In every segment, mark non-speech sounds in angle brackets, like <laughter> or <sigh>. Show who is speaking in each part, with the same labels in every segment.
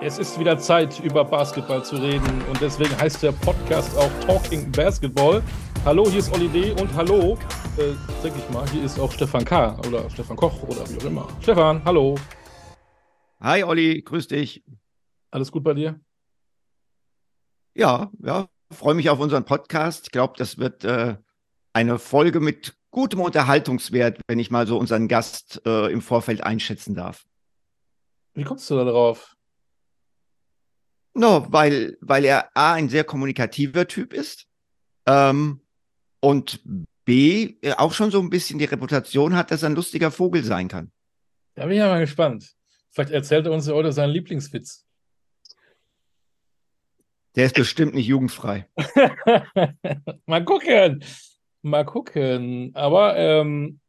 Speaker 1: Es ist wieder Zeit, über Basketball zu reden und deswegen heißt der Podcast auch Talking Basketball. Hallo, hier ist Olli D. und hallo, äh, denke ich mal, hier ist auch Stefan K. oder Stefan Koch oder wie auch immer. Stefan, hallo.
Speaker 2: Hi Olli, grüß dich.
Speaker 1: Alles gut bei dir?
Speaker 2: Ja, ja, freue mich auf unseren Podcast. Ich glaube, das wird äh, eine Folge mit gutem Unterhaltungswert, wenn ich mal so unseren Gast äh, im Vorfeld einschätzen darf.
Speaker 1: Wie kommst du da drauf?
Speaker 2: No, weil, weil er A, ein sehr kommunikativer Typ ist ähm, und B, auch schon so ein bisschen die Reputation hat, dass er ein lustiger Vogel sein kann.
Speaker 1: Da bin ich ja mal gespannt. Vielleicht erzählt er uns heute seinen Lieblingswitz.
Speaker 2: Der ist bestimmt nicht jugendfrei. <laughs>
Speaker 1: mal gucken. Mal gucken. Aber ähm,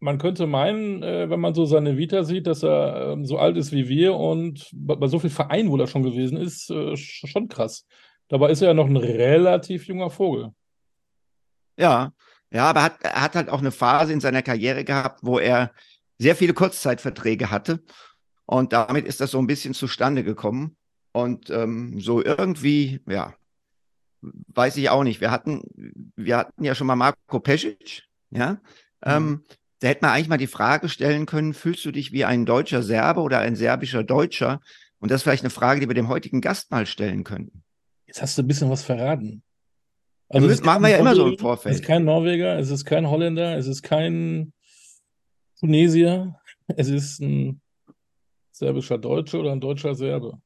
Speaker 1: man könnte meinen, äh, wenn man so seine Vita sieht, dass er ähm, so alt ist wie wir und bei, so vielen Vereinen, wo er schon gewesen ist, äh, schon krass. Dabei ist er ja noch ein relativ junger Vogel.
Speaker 2: Ja, ja, aber hat, er hat halt auch eine Phase in seiner Karriere gehabt, wo er sehr viele Kurzzeitverträge hatte. Und damit ist das so ein bisschen zustande gekommen. Und ähm, so irgendwie, ja, weiß ich auch nicht. Wir hatten, wir hatten ja schon mal Marco Pesic, ja. Mhm. Ähm, da hätte man eigentlich mal die Frage stellen können, fühlst du dich wie ein deutscher Serbe oder ein serbischer Deutscher? Und das ist vielleicht eine Frage, die wir dem heutigen Gast mal stellen könnten.
Speaker 1: Jetzt hast du ein bisschen was verraten.
Speaker 2: Also das machen wir ja immer so im Vorfeld.
Speaker 1: Es ist kein Norweger, es ist kein Holländer, es ist kein Tunesier, es ist ein serbischer Deutscher oder ein deutscher Serbe.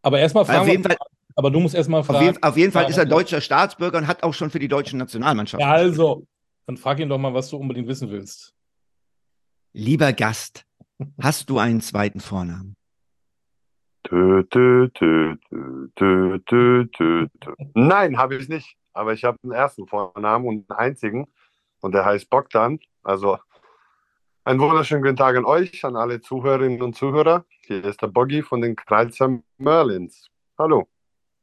Speaker 1: Aber erstmal fragen
Speaker 2: auf jeden Fall,
Speaker 1: aber du musst erstmal fragen.
Speaker 2: Auf jeden, auf jeden Fall ist er deutscher Staatsbürger und hat auch schon für die deutsche Nationalmannschaft.
Speaker 1: Ja, also, dann frag ihn doch mal, was du unbedingt wissen willst.
Speaker 2: Lieber Gast, hast du einen zweiten Vornamen?
Speaker 3: Tö, tö, tö, tö, tö, tö, tö. Nein, habe ich nicht. Aber ich habe einen ersten Vornamen und einen einzigen. Und der heißt Bogdan. Also einen wunderschönen guten Tag an euch, an alle Zuhörerinnen und Zuhörer. Hier ist der Boggy von den Kralzer Merlins. Hallo.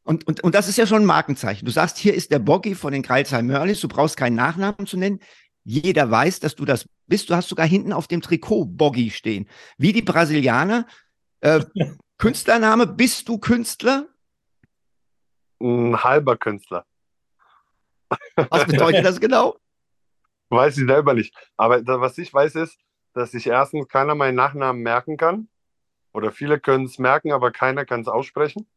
Speaker 2: Und, und, und das ist ja schon ein Markenzeichen. Du sagst, hier ist der Boggy von den Kreilsheim Mörlis. Du brauchst keinen Nachnamen zu nennen. Jeder weiß, dass du das bist. Du hast sogar hinten auf dem Trikot Boggy stehen. Wie die Brasilianer. Äh, <laughs> Künstlername, bist du Künstler?
Speaker 3: Ein halber Künstler.
Speaker 2: Was bedeutet das genau? <laughs>
Speaker 3: Weiß ich selber nicht. Aber was ich weiß, ist, dass sich erstens keiner meinen Nachnamen merken kann. Oder viele können es merken, aber keiner kann es aussprechen.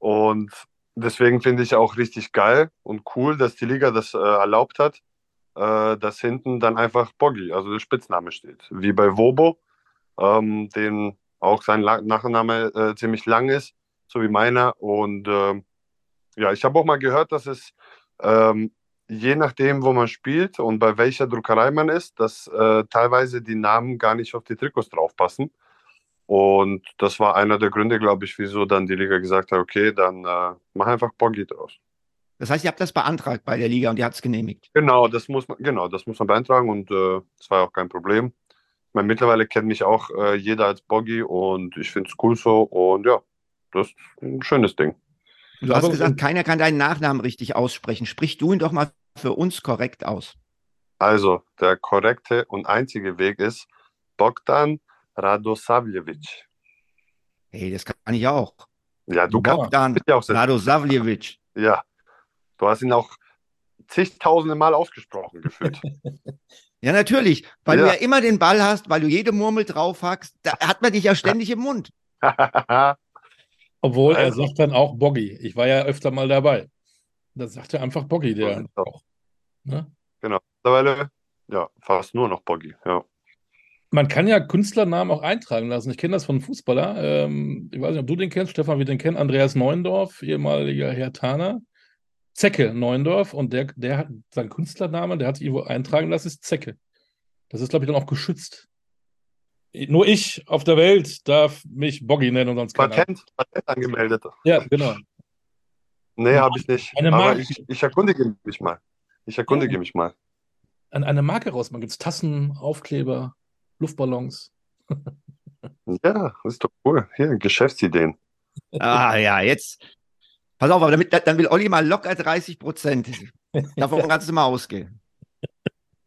Speaker 3: Und deswegen finde ich auch richtig geil und cool, dass die Liga das äh, erlaubt hat, äh, dass hinten dann einfach Boggy, also der Spitzname steht. Wie bei Wobo, ähm, den auch sein La Nachname äh, ziemlich lang ist, so wie meiner. Und ähm, ja, ich habe auch mal gehört, dass es ähm, je nachdem, wo man spielt und bei welcher Druckerei man ist, dass äh, teilweise die Namen gar nicht auf die Trikots draufpassen. Und das war einer der Gründe, glaube ich, wieso dann die Liga gesagt hat, okay, dann äh, mach einfach Boggy draus.
Speaker 2: Das heißt, ihr habt das beantragt bei der Liga und die hat es genehmigt.
Speaker 3: Genau, das muss man, genau, das muss man beantragen und äh, das war auch kein Problem. Ich meine, mittlerweile kennt mich auch äh, jeder als Boggy und ich finde es cool so und ja, das ist ein schönes Ding.
Speaker 2: Du hast Aber, gesagt, keiner kann deinen Nachnamen richtig aussprechen. Sprich du ihn doch mal für uns korrekt aus.
Speaker 3: Also, der korrekte und einzige Weg ist Bogdan Radosavljevic.
Speaker 2: Hey, das kann ich auch.
Speaker 3: Ja, du kannst
Speaker 2: dann
Speaker 3: auch
Speaker 2: Radosavljevic.
Speaker 3: Ja, du hast ihn auch zigtausende Mal ausgesprochen gefühlt. <laughs>
Speaker 2: ja, natürlich, weil ja. du ja immer den Ball hast, weil du jede Murmel drauf hackst, da hat man dich ja ständig im Mund. <laughs>
Speaker 1: Obwohl also. er sagt dann auch Boggy. Ich war ja öfter mal dabei. Da sagt er einfach Boggy, der auch.
Speaker 3: Ne? Genau. Mittlerweile, ja, fast nur noch Boggy, ja.
Speaker 1: Man kann ja Künstlernamen auch eintragen lassen. Ich kenne das von einem Fußballer. Ähm, ich weiß nicht, ob du den kennst, Stefan, wie den kennt. Andreas Neundorf, ehemaliger Herr Taner. Zecke Neundorf. Und der, der hat seinen Künstlername, der hat sich irgendwo eintragen lassen, ist Zecke. Das ist, glaube ich, dann auch geschützt. Nur ich auf der Welt darf mich Boggy nennen und sonst keiner.
Speaker 3: Patent, Patent angemeldet.
Speaker 1: Ja, genau.
Speaker 3: Nee, habe ich nicht. Eine Aber ich, ich, erkundige mich mal. Ich erkundige ja. mich mal.
Speaker 1: An eine Marke raus. Man gibt Tassen, Aufkleber, Luftballons.
Speaker 3: ja, das ist doch cool. Hier, Geschäftsideen.
Speaker 2: Ah ja, jetzt. Pass auf, aber damit, dann will Olli mal locker 30 Prozent. Davon <laughs> kannst du mal ausgehen.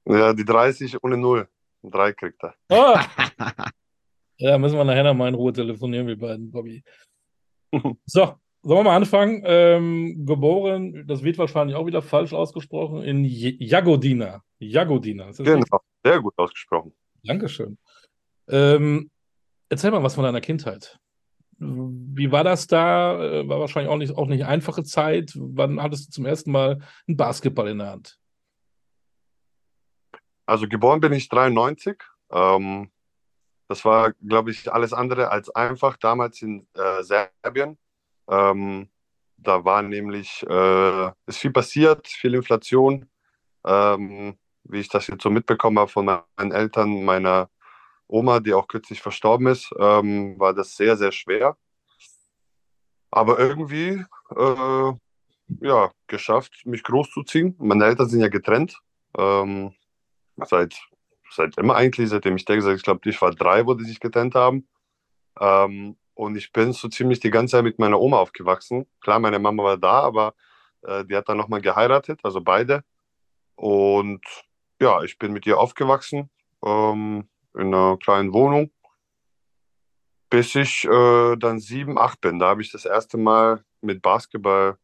Speaker 3: Ja, die 30 ohne Null. Drei kriegt er.
Speaker 1: Oh. <laughs> Ja, müssen wir nachher noch mal in Ruhe telefonieren, wir beiden, Bobby. <laughs> So, sollen wir mal anfangen? Ähm, geboren, das wird wahrscheinlich auch wieder falsch ausgesprochen, in J- Jagodina. Jagodina. Ist das richtig?
Speaker 3: Genau, sehr gut ausgesprochen.
Speaker 1: Dankeschön. Ähm, erzähl mal was von deiner Kindheit. Wie war das da? Äh, War wahrscheinlich auch nicht, auch nicht einfache Zeit. Wann hattest du zum ersten Mal einen Basketball in der Hand?
Speaker 3: Also geboren bin ich 93. Ähm, das war, glaube ich, alles andere als einfach damals in äh, Serbien. Ähm, da war nämlich, äh, ist viel passiert, viel Inflation. Ähm, wie ich das jetzt so mitbekommen habe von meinen Eltern, meiner Oma, die auch kürzlich verstorben ist, ähm, war das sehr, sehr schwer. Aber irgendwie, äh, ja, geschafft, mich großzuziehen. Meine Eltern sind ja getrennt. Ähm, seit, seit immer eigentlich, seitdem ich denke, ich glaube, ich war drei, wo die sich getrennt haben. Ähm, und ich bin so ziemlich die ganze Zeit mit meiner Oma aufgewachsen. Klar, meine Mama war da, aber äh, die hat dann nochmal geheiratet, also beide. Und ja, ich bin mit ihr aufgewachsen, ähm, in einer kleinen Wohnung, bis ich äh, dann sieben, acht bin. Da habe ich das erste Mal mit Basketball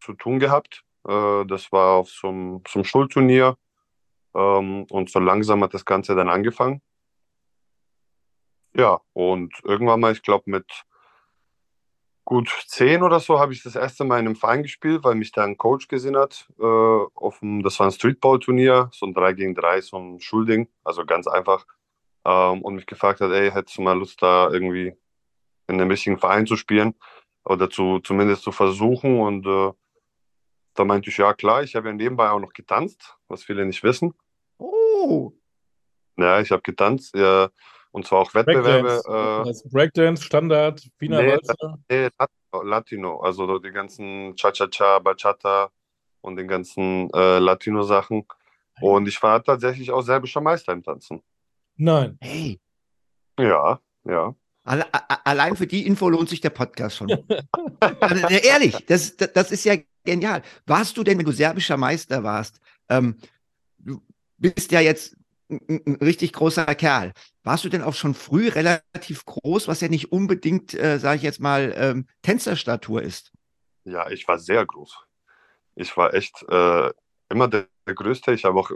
Speaker 3: zu tun gehabt. Äh, das war auf so einem, so Schulturnier. Ähm, und so langsam hat das Ganze dann angefangen. Ja, und irgendwann mal, ich glaube, mit gut zehn oder so habe ich das erste Mal in einem Verein gespielt, weil mich da ein Coach gesehen hat. Äh, auf dem, das war ein Streetball-Turnier, so ein 3 gegen 3, so ein Schulding, also ganz einfach. Ähm, und mich gefragt hat, ey, hättest du mal Lust, da irgendwie in einem richtigen Verein zu spielen oder zu, zumindest zu versuchen. Und äh, da meinte ich, ja klar, ich habe ja nebenbei auch noch getanzt, was viele nicht wissen.
Speaker 2: Oh,
Speaker 3: Ja, ich habe getanzt, ja, und zwar auch Wettbewerbe.
Speaker 1: Breakdance,
Speaker 3: Äh,
Speaker 1: Breakdance, Standard, Wiener
Speaker 3: Nee,
Speaker 1: Walzer.
Speaker 3: nee, Latino, Latino, also so die ganzen Cha-Cha-Cha, Bachata und den ganzen äh, Latino-Sachen. Und ich war tatsächlich auch serbischer Meister im Tanzen.
Speaker 1: Nein.
Speaker 2: hey.
Speaker 3: Ja, ja.
Speaker 2: Alle, allein für die Info lohnt sich der Podcast schon. <laughs> also, ehrlich, das, das, das ist ja genial. Warst du denn, wenn du serbischer Meister warst, ähm, du bist ja jetzt ein, richtig großer Kerl. Warst du denn auch schon früh relativ groß, was ja nicht unbedingt, äh, sage ich jetzt mal, ähm, Tänzerstatur ist?
Speaker 3: Ja, ich war sehr groß. Ich war echt äh, immer der, der Größte. Ich habe auch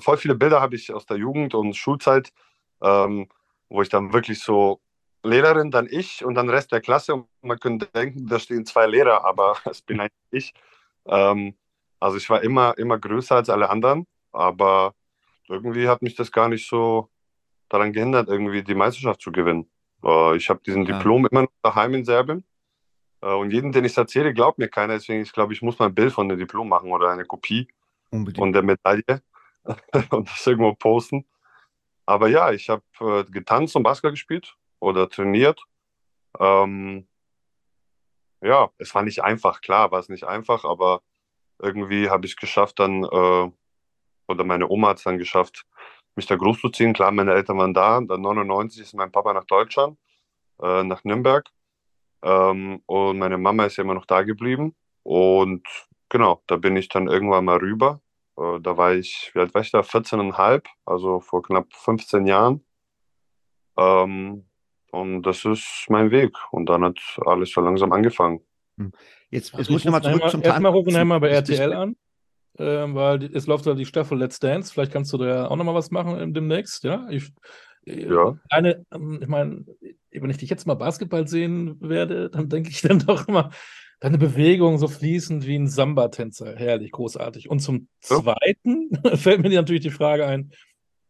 Speaker 3: voll viele Bilder habe ich aus der Jugend und Schulzeit, ähm, wo ich dann wirklich so Lehrerin, dann ich und dann Rest der Klasse. Und man könnte denken, da stehen zwei Lehrer, aber <laughs> es bin eigentlich ich. Ähm, also ich war immer, immer größer als alle anderen, aber irgendwie hat mich das gar nicht so daran gehindert, irgendwie die Meisterschaft zu gewinnen. Äh, ich habe diesen
Speaker 2: Ja.
Speaker 3: Diplom immer noch daheim in Serbien. Äh, Und jeden, den ich es erzähle, glaubt mir keiner. Deswegen, ich glaube, ich muss mal ein Bild von dem Diplom machen oder eine Kopie
Speaker 2: Unbedingt.
Speaker 3: von der Medaille <laughs> und das irgendwo posten. Aber ja, ich habe äh, getanzt und Basketball gespielt oder trainiert. Ähm, ja, es war nicht einfach, klar, war es nicht einfach, aber irgendwie habe ich es geschafft, dann, äh, oder meine Oma hat es dann geschafft, mich da großzuziehen. Klar, meine Eltern waren da. Dann 99 ist mein Papa nach Deutschland, äh, nach Nürnberg. Ähm, und meine Mama ist ja immer noch da geblieben. Und genau, da bin ich dann irgendwann mal rüber. Äh, da war ich, wie alt war ich da? 14,5, also vor knapp 15 Jahren. Ähm, und das ist mein Weg. Und dann hat alles so langsam angefangen.
Speaker 2: Jetzt,
Speaker 1: Also
Speaker 2: jetzt muss ich nochmal zurück zum
Speaker 1: mal- Erstmal rufen wir mal bei RTL an, ähm, weil es läuft ja die Staffel Let's Dance. Vielleicht kannst du da ja auch nochmal was machen ähm, demnächst, ja? Ich, äh,
Speaker 3: Ja.
Speaker 1: Eine, ähm, ich meine, wenn ich dich jetzt mal Basketball sehen werde, dann denke ich <laughs> dann doch immer, deine Bewegung so fließend wie ein Samba-Tänzer. Herrlich, großartig. Und zum
Speaker 3: Ja.
Speaker 1: Zweiten <laughs> fällt mir natürlich die Frage ein,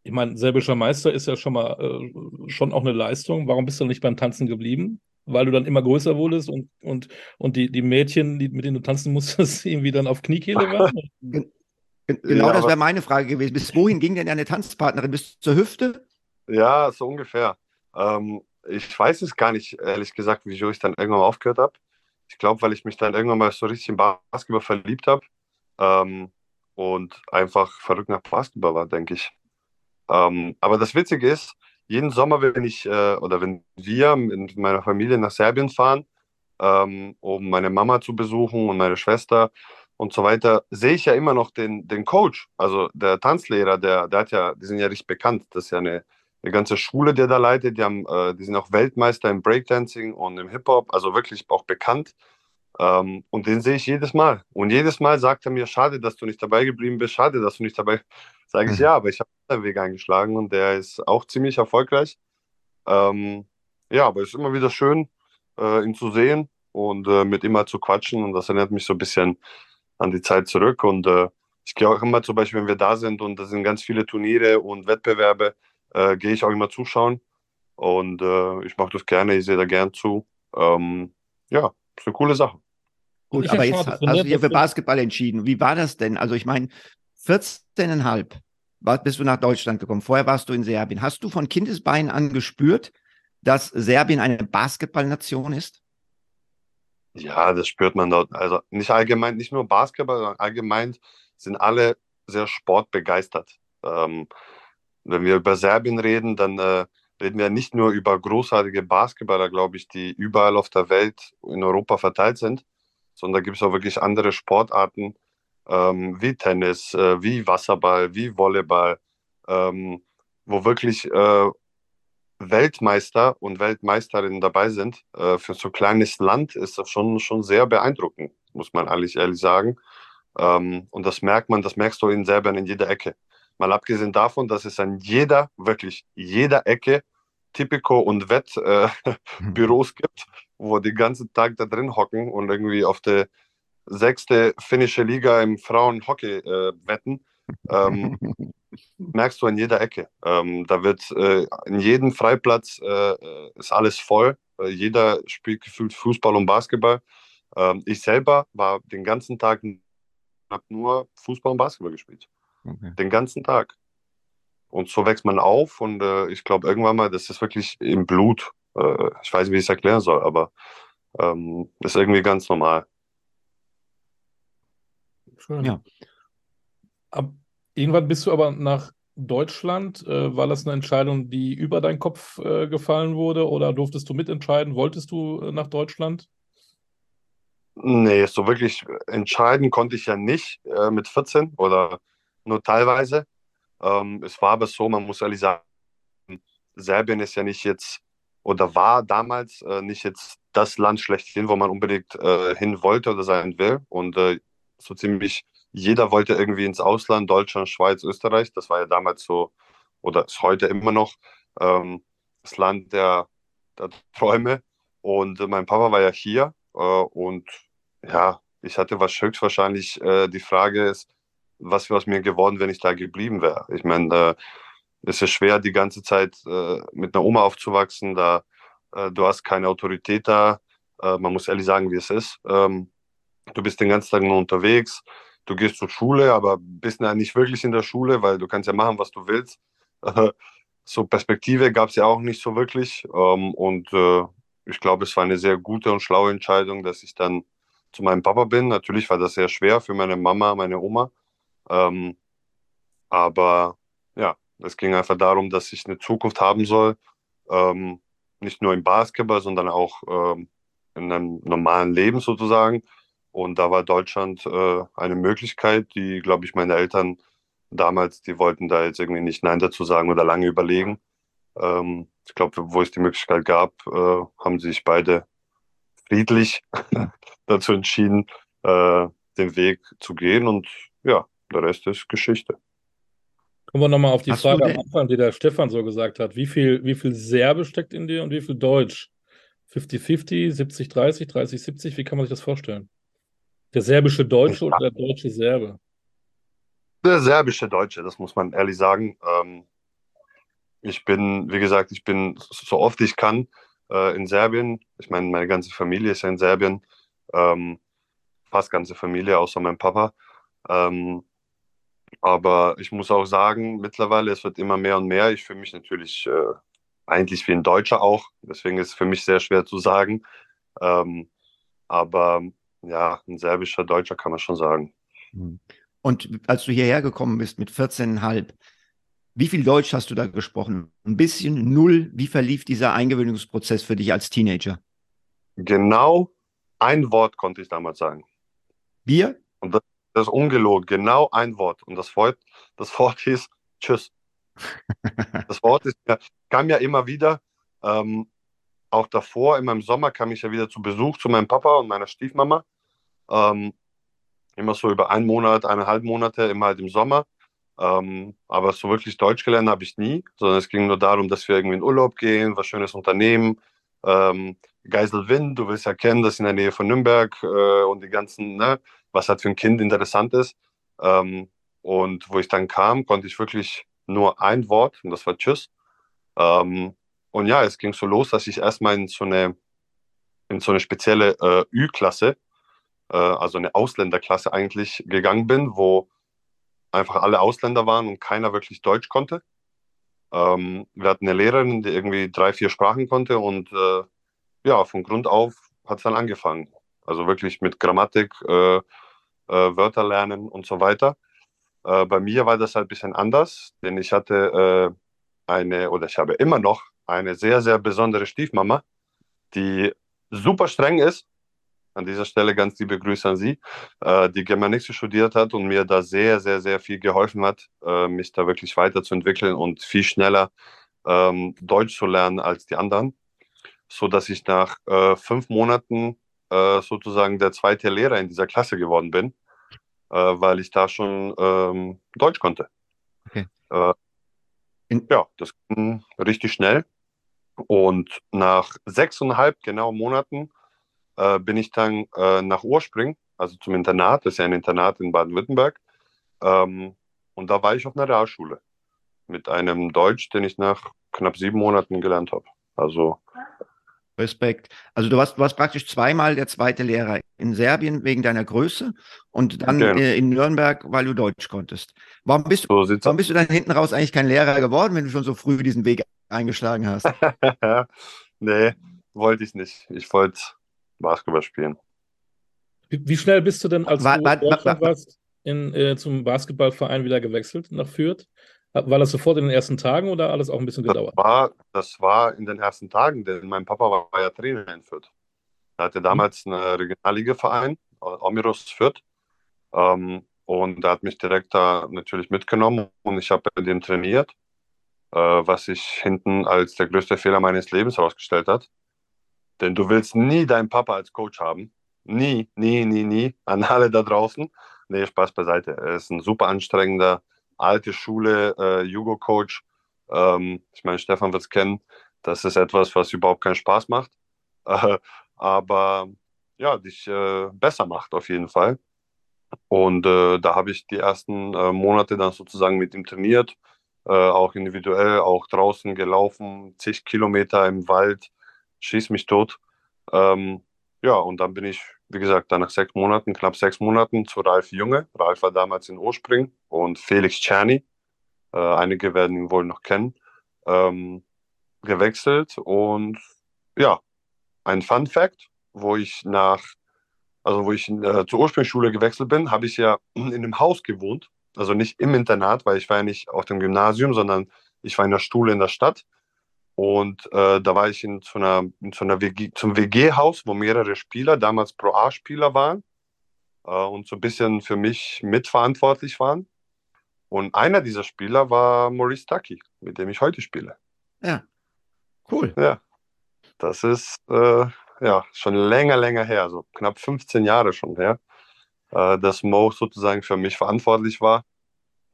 Speaker 1: ich meine, serbischer Meister ist ja schon mal äh, schon auch eine Leistung. Warum bist du nicht beim Tanzen geblieben? Weil du dann immer größer wurdest und, und, und die, die Mädchen, die, mit denen du tanzen musstest, <laughs> irgendwie dann auf Kniekehle waren?
Speaker 2: Gen- Genau
Speaker 3: Ja,
Speaker 2: das wäre meine Frage gewesen. Bis wohin ging denn deine Tanzpartnerin? Bis zur Hüfte?
Speaker 3: Ja, so ungefähr. Ähm, ich weiß es gar nicht, ehrlich gesagt, wieso ich dann irgendwann mal aufgehört habe. Ich glaube, weil ich mich dann irgendwann mal so richtig in Basketball verliebt habe ähm, und einfach verrückt nach Basketball war, denke ich. Ähm, aber das Witzige ist, jeden Sommer, wenn ich äh, oder wenn wir mit meiner Familie nach Serbien fahren, ähm, um meine Mama zu besuchen und meine Schwester und so weiter, sehe ich ja immer noch den, den Coach, also der Tanzlehrer, der, der hat ja, die sind ja richtig bekannt, das ist ja eine eine ganze Schule, die er da leitet. Die, haben, äh, die sind auch Weltmeister im Breakdancing und im Hip-Hop, also wirklich auch bekannt. Ähm, und den sehe ich jedes Mal. Und jedes Mal sagt er mir, schade, dass du nicht dabei geblieben bist, schade, dass du nicht dabei. <laughs> Sage ich mhm. ja, aber ich habe einen Weg eingeschlagen und der ist auch ziemlich erfolgreich. Ähm, ja, aber es ist immer wieder schön, äh, ihn zu sehen und äh, mit ihm mal zu quatschen. Und das erinnert mich so ein bisschen an die Zeit zurück. Und äh, ich gehe auch immer zum Beispiel, wenn wir da sind und da sind ganz viele Turniere und Wettbewerbe, äh, gehe ich auch immer zuschauen. Und äh, ich mache das gerne, ich sehe da gern zu. Ähm, ja, ist eine coole Sache.
Speaker 2: Gut, aber jetzt hast du dich für Basketball entschieden. Wie war das denn? Also ich meine, 14,5 bist du nach Deutschland gekommen. Vorher warst du in Serbien. Hast du von Kindesbeinen an gespürt, dass Serbien eine Basketballnation ist?
Speaker 3: Ja, das spürt man dort. Also nicht allgemein, nicht nur Basketball, sondern allgemein sind alle sehr sportbegeistert. Ähm, wenn wir über Serbien reden, dann äh, reden wir nicht nur über großartige Basketballer, glaube ich, die überall auf der Welt in Europa verteilt sind, sondern da gibt es auch wirklich andere Sportarten ähm, wie Tennis, äh, wie Wasserball, wie Volleyball, ähm, wo wirklich äh, Weltmeister und Weltmeisterinnen dabei sind. Äh, für so ein kleines Land ist das schon, schon sehr beeindruckend, muss man ehrlich, ehrlich sagen. Ähm, und das merkt man, das merkst du in Serbien in jeder Ecke. Mal abgesehen davon, dass es an jeder, wirklich jeder Ecke Typico und Wettbüros äh, <laughs> gibt, wo die ganzen Tag da drin hocken und irgendwie auf der sechste finnische Liga im Frauenhockey äh, wetten. Ähm, <laughs> merkst du an jeder Ecke. Ähm, da wird äh, in jedem Freiplatz äh, ist alles voll. Äh, jeder spielt gefühlt Fußball und Basketball. Ähm, ich selber war den ganzen Tag habe nur Fußball und Basketball gespielt. Okay. Den ganzen Tag. Und so wächst man auf und äh, ich glaube irgendwann mal, das ist wirklich im Blut. Äh, ich weiß nicht, wie ich es erklären soll, aber ähm, das ist irgendwie ganz normal.
Speaker 1: Schön. Ja. Ab, irgendwann bist du aber nach Deutschland. Äh, war das eine Entscheidung, die über deinen Kopf äh, gefallen wurde oder durftest du mitentscheiden? Wolltest du äh, nach Deutschland?
Speaker 3: Nee, so wirklich entscheiden konnte ich ja nicht äh, mit 14 oder nur teilweise. Ähm, es war aber so, man muss ehrlich sagen, Serbien ist ja nicht jetzt oder war damals äh, nicht jetzt das Land schlechthin, wo man unbedingt äh, hin wollte oder sein will. Und äh, so ziemlich jeder wollte irgendwie ins Ausland, Deutschland, Schweiz, Österreich. Das war ja damals so oder ist heute immer noch ähm, das Land der, der Träume. Und mein Papa war ja hier äh, und ja, ich hatte was höchstwahrscheinlich äh, die Frage ist, was wäre aus mir geworden, wenn ich da geblieben wäre. Ich meine, äh, es ist schwer, die ganze Zeit äh, mit einer Oma aufzuwachsen. Da, äh, du hast keine Autorität da. Äh, man muss ehrlich sagen, wie es ist. Ähm, du bist den ganzen Tag nur unterwegs. Du gehst zur Schule, aber bist ja nicht wirklich in der Schule, weil du kannst ja machen, was du willst. <laughs> so Perspektive gab es ja auch nicht so wirklich. Ähm, und äh, ich glaube, es war eine sehr gute und schlaue Entscheidung, dass ich dann zu meinem Papa bin. Natürlich war das sehr schwer für meine Mama, meine Oma. Ähm, aber ja, es ging einfach darum, dass ich eine Zukunft haben soll. Ähm, nicht nur im Basketball, sondern auch ähm, in einem normalen Leben sozusagen. Und da war Deutschland äh, eine Möglichkeit, die, glaube ich, meine Eltern damals, die wollten da jetzt irgendwie nicht Nein dazu sagen oder lange überlegen. Ähm, ich glaube, wo es die Möglichkeit gab, äh, haben sich beide friedlich <laughs> dazu entschieden, äh, den Weg zu gehen. Und ja, der Rest ist Geschichte.
Speaker 1: Kommen wir nochmal auf die Hast Frage am Anfang, die der Stefan so gesagt hat. Wie viel, wie viel Serbe steckt in dir und wie viel Deutsch? 50-50, 70-30, 30-70, wie kann man sich das vorstellen? Der serbische Deutsche oder der deutsche Serbe?
Speaker 3: Der serbische Deutsche, das muss man ehrlich sagen. Ähm, ich bin, wie gesagt, ich bin so oft ich kann äh, in Serbien. Ich meine, meine ganze Familie ist ja in Serbien. Ähm, fast ganze Familie, außer mein Papa. Aber ich muss auch sagen, mittlerweile, es wird immer mehr und mehr. Ich fühle mich natürlich äh, eigentlich wie ein Deutscher auch. Deswegen ist es für mich sehr schwer zu sagen. Ähm, aber ja, ein serbischer Deutscher kann man schon sagen.
Speaker 2: Hm. Und als du hierher gekommen bist mit 14,5, wie viel Deutsch hast du da gesprochen? Ein bisschen, null. Wie verlief dieser Eingewöhnungsprozess für dich als Teenager?
Speaker 3: Genau ein Wort konnte ich damals sagen.
Speaker 2: Bier?
Speaker 3: Und das, das ist ungelogen. Genau ein Wort. Und das Wort, das Wort hieß Tschüss. <laughs> Das Wort ist, kam ja immer wieder. Ähm, auch davor, in meinem Sommer, kam ich ja wieder zu Besuch zu meinem Papa und meiner Stiefmama. Ähm, immer so über einen Monat, eineinhalb Monate, immer halt im Sommer. Ähm, aber so wirklich Deutsch gelernt habe ich nie, sondern es ging nur darum, dass wir irgendwie in Urlaub gehen, was Schönes unternehmen. Ähm, Geiselwind, du willst ja kennen, das ist in der Nähe von Nürnberg äh, und die ganzen, ne, was halt für ein Kind interessant ist. Ähm, und wo ich dann kam, konnte ich wirklich nur ein Wort und das war Tschüss. Ähm, und ja, es ging so los, dass ich erstmal in so eine, in so eine spezielle äh, Ü-Klasse, äh, also eine Ausländerklasse eigentlich gegangen bin, wo einfach alle Ausländer waren und keiner wirklich Deutsch konnte. Ähm, wir hatten eine Lehrerin, die irgendwie drei, vier Sprachen konnte und äh, ja, von Grund auf hat es dann angefangen. Also wirklich mit Grammatik, äh, Wörter lernen und so weiter. Äh, bei mir war das halt ein bisschen anders, denn ich hatte äh, eine, oder ich habe immer noch eine sehr, sehr besondere Stiefmama, die super streng ist an dieser Stelle ganz liebe Grüße an Sie, äh, die Germanistik studiert hat und mir da sehr, sehr, sehr viel geholfen hat, äh, mich da wirklich weiterzuentwickeln und viel schneller ähm, Deutsch zu lernen als die anderen, so dass ich nach äh, fünf Monaten äh, sozusagen der zweite Lehrer in dieser Klasse geworden bin, äh, weil ich da schon ähm, Deutsch konnte. Okay. Äh, ja, das ging richtig schnell. Und nach sechseinhalb genau Monaten äh, bin ich dann äh, nach Urspring, also zum Internat, das ist ja ein Internat in Baden-Württemberg. Ähm, und da war ich auf einer Realschule mit einem Deutsch, den ich nach knapp sieben Monaten gelernt habe. Also
Speaker 2: Respekt. Also du warst, du warst praktisch zweimal der zweite Lehrer in Serbien wegen deiner Größe und dann okay. äh, in Nürnberg, weil du Deutsch konntest. Warum bist du, so warum bist du dann hinten raus eigentlich kein Lehrer geworden, wenn du schon so früh diesen Weg eingeschlagen hast? <laughs>
Speaker 3: nee, wollte ich nicht. Ich wollte Basketball spielen.
Speaker 1: Wie, wie schnell bist du denn, als war, du war, war, warst, in, äh, zum Basketballverein wieder gewechselt nach Fürth? War das sofort in den ersten Tagen oder alles auch ein bisschen gedauert?
Speaker 3: Das war, das war in den ersten Tagen, denn mein Papa war, war ja Trainer in Fürth. Er hatte damals mhm. einen Regionalliga-Verein, Omiros Fürth. Ähm, und er hat mich direkt da natürlich mitgenommen und ich habe bei dem trainiert, äh, was sich hinten als der größte Fehler meines Lebens herausgestellt hat. Denn du willst nie deinen Papa als Coach haben. Nie, nie, nie, nie. An alle da draußen. Nee, Spaß beiseite. Er ist ein super anstrengender, alte Schule, äh, Jugo-Coach. Ähm, ich meine, Stefan wird es kennen. Das ist etwas, was überhaupt keinen Spaß macht. <laughs> Äh, aber ja, dich äh, besser macht auf jeden Fall. Und äh, da habe ich die ersten äh, Monate dann sozusagen mit ihm trainiert, äh, auch individuell, auch draußen gelaufen, zig Kilometer im Wald, schieß mich tot. Ähm, ja, und dann bin ich, wie gesagt, dann nach sechs Monaten, knapp sechs Monaten zu Ralf Junge. Ralf war damals in Urspring und Felix Czerny, äh, einige werden ihn wohl noch kennen, ähm, gewechselt. Und ja, ein Fun Fact, wo ich nach, also wo ich äh, zur Ursprungsschule gewechselt bin, habe ich ja <clears throat> in einem Haus gewohnt. Also nicht im Internat, weil ich war ja nicht auf dem Gymnasium, sondern ich war in der Schule in der Stadt. Und äh, da war ich in so einer, in so einer WG, zum WG-Haus, wo mehrere Spieler, damals Pro A-Spieler waren äh, und so ein bisschen für mich mitverantwortlich waren. Und einer dieser Spieler war Maurice Taki, mit dem ich heute spiele.
Speaker 2: Ja, cool.
Speaker 3: Ja, das ist äh, ja schon länger, länger her, so knapp 15 Jahre schon her, äh, dass Mo sozusagen für mich verantwortlich war.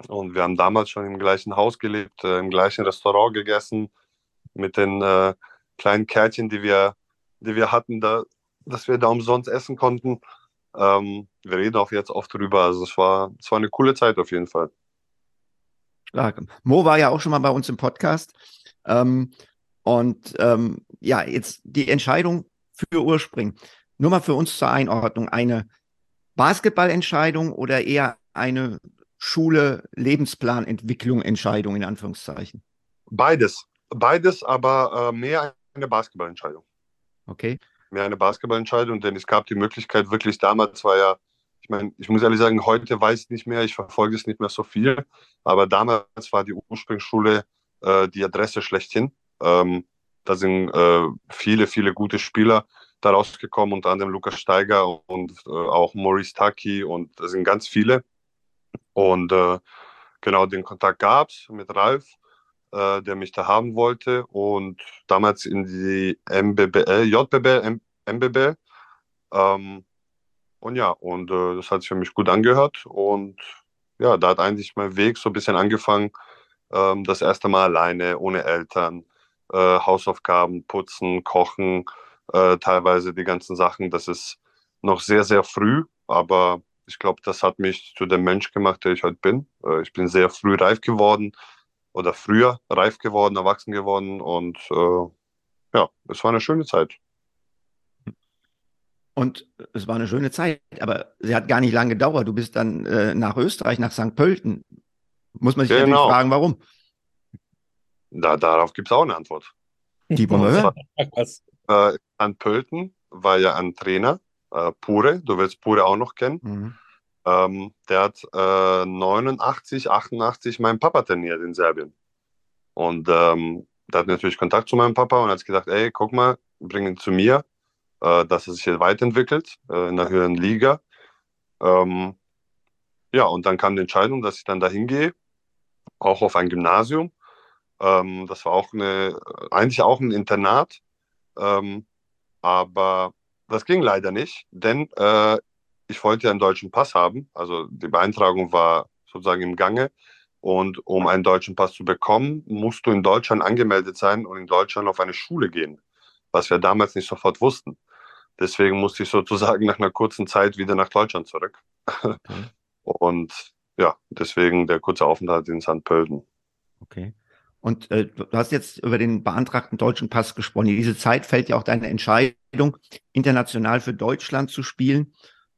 Speaker 3: Und wir haben damals schon im gleichen Haus gelebt, äh, im gleichen Restaurant gegessen mit den äh, kleinen Kärtchen, die wir, die wir hatten, da, dass wir da umsonst essen konnten. Ähm, wir reden auch jetzt oft drüber. Also es war, es war eine coole Zeit auf jeden Fall.
Speaker 2: Stark. Mo war ja auch schon mal bei uns im Podcast. Ähm, und ähm, ja, jetzt die Entscheidung für Urspring. Nur mal für uns zur Einordnung. Eine Basketballentscheidung oder eher eine Schule, Lebensplanentwicklung, Entscheidung in Anführungszeichen?
Speaker 3: Beides. Beides, aber äh, mehr eine Basketballentscheidung.
Speaker 2: Okay.
Speaker 3: Mehr eine Basketballentscheidung, denn es gab die Möglichkeit, wirklich damals war ja, ich meine, ich muss ehrlich sagen, heute weiß ich nicht mehr, ich verfolge es nicht mehr so viel, aber damals war die Ursprungsschule äh, die Adresse schlechthin. Ähm, da sind äh, viele, viele gute Spieler da rausgekommen, unter anderem Lukas Steiger und äh, auch Maurice Taki und da sind ganz viele. Und äh, genau den Kontakt gab es mit Ralf äh, der mich da haben wollte und damals in die MBBL, JBL, MBBL. Ähm, und ja, und äh, das hat sich für mich gut angehört und ja, da hat eigentlich mein Weg so ein bisschen angefangen, ähm, das erste Mal alleine, ohne Eltern, äh, Hausaufgaben, putzen, kochen, äh, teilweise die ganzen Sachen. Das ist noch sehr, sehr früh, aber ich glaube, das hat mich zu dem Mensch gemacht, der ich heute bin. Äh, ich bin sehr früh reif geworden oder früher reif geworden, erwachsen geworden und äh, ja, es war eine schöne Zeit.
Speaker 2: Und es war eine schöne Zeit, aber sie hat gar nicht lange gedauert. Du bist dann äh, nach Österreich, nach St. Pölten. Muss man sich genau. natürlich fragen, warum?
Speaker 3: Da, darauf gibt es auch eine Antwort.
Speaker 2: Die wollen wir
Speaker 3: hören. Äh, St. Pölten war ja ein Trainer, äh, Pure, du wirst Pure auch noch kennen. Mhm. Ähm, der hat äh, 89, 88 meinen Papa trainiert in Serbien. Und ähm, der hat natürlich Kontakt zu meinem Papa und hat gesagt, ey, guck mal, bring ihn zu mir, äh, dass er sich jetzt weiterentwickelt äh, in der höheren Liga. Ähm, ja, und dann kam die Entscheidung, dass ich dann dahin gehe, auch auf ein Gymnasium. Ähm, das war auch eine, eigentlich auch ein Internat. Ähm, aber das ging leider nicht, denn äh, ich wollte einen deutschen Pass haben. Also die Beeintragung war sozusagen im Gange. Und um einen deutschen Pass zu bekommen, musst du in Deutschland angemeldet sein und in Deutschland auf eine Schule gehen, was wir damals nicht sofort wussten. Deswegen musste ich sozusagen <laughs> nach einer kurzen Zeit wieder nach Deutschland zurück. Okay. Und ja, deswegen der kurze Aufenthalt in St. Pölten.
Speaker 2: Okay. Und äh, du hast jetzt über den beantragten deutschen Pass gesprochen. In diese Zeit fällt ja auch deine Entscheidung, international für Deutschland zu spielen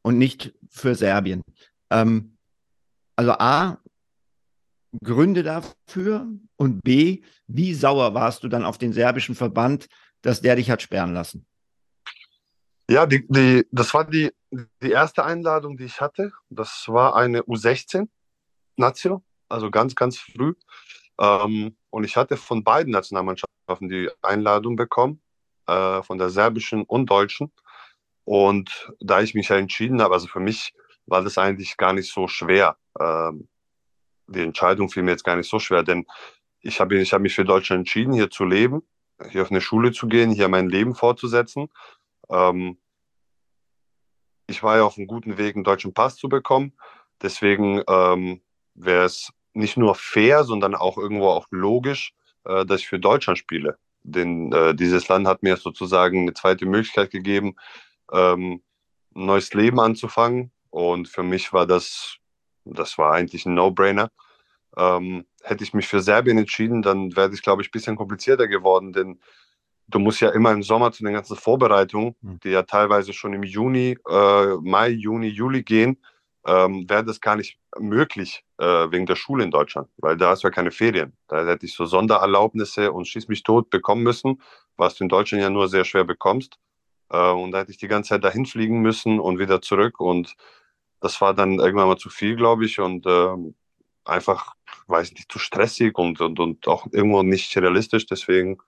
Speaker 2: und nicht für Serbien. Ähm, also A, Gründe dafür und B, wie sauer warst du dann auf den serbischen Verband, dass der dich hat sperren lassen?
Speaker 3: Ja, die, die, das war die, die erste Einladung, die ich hatte. Das war eine U16-Nation, also ganz, ganz früh. Ähm, und ich hatte von beiden Nationalmannschaften die Einladung bekommen, äh, von der serbischen und deutschen. Und da ich mich ja entschieden habe, also für mich war das eigentlich gar nicht so schwer. Ähm, die Entscheidung fiel mir jetzt gar nicht so schwer, denn ich habe ich hab mich für Deutschland entschieden, hier zu leben, hier auf eine Schule zu gehen, hier mein Leben fortzusetzen. Ähm, ich war ja auf einem guten Weg, einen deutschen Pass zu bekommen. Deswegen ähm, wäre es nicht nur fair, sondern auch irgendwo auch logisch, äh, dass ich für Deutschland spiele. Denn äh, dieses Land hat mir sozusagen eine zweite Möglichkeit gegeben, ähm, ein neues Leben anzufangen. Und für mich war das, das war eigentlich ein No-Brainer. Ähm, hätte ich mich für Serbien entschieden, dann wäre es, glaube ich, ein bisschen komplizierter geworden, denn du musst ja immer im Sommer zu den ganzen Vorbereitungen, hm. die ja teilweise schon im Juni, äh, Mai, Juni, Juli gehen, ähm, wäre das gar nicht möglich äh, wegen der Schule in Deutschland, weil da hast du ja keine Ferien. Da hätte ich so Sondererlaubnisse und schieß mich tot bekommen müssen, was du in Deutschland ja nur sehr schwer bekommst. Äh, und da hätte ich die ganze Zeit dahin fliegen müssen und wieder zurück und das war dann irgendwann mal zu viel, glaube ich, und äh, einfach, weiß nicht, zu stressig und, und, und auch irgendwo nicht realistisch. Deswegen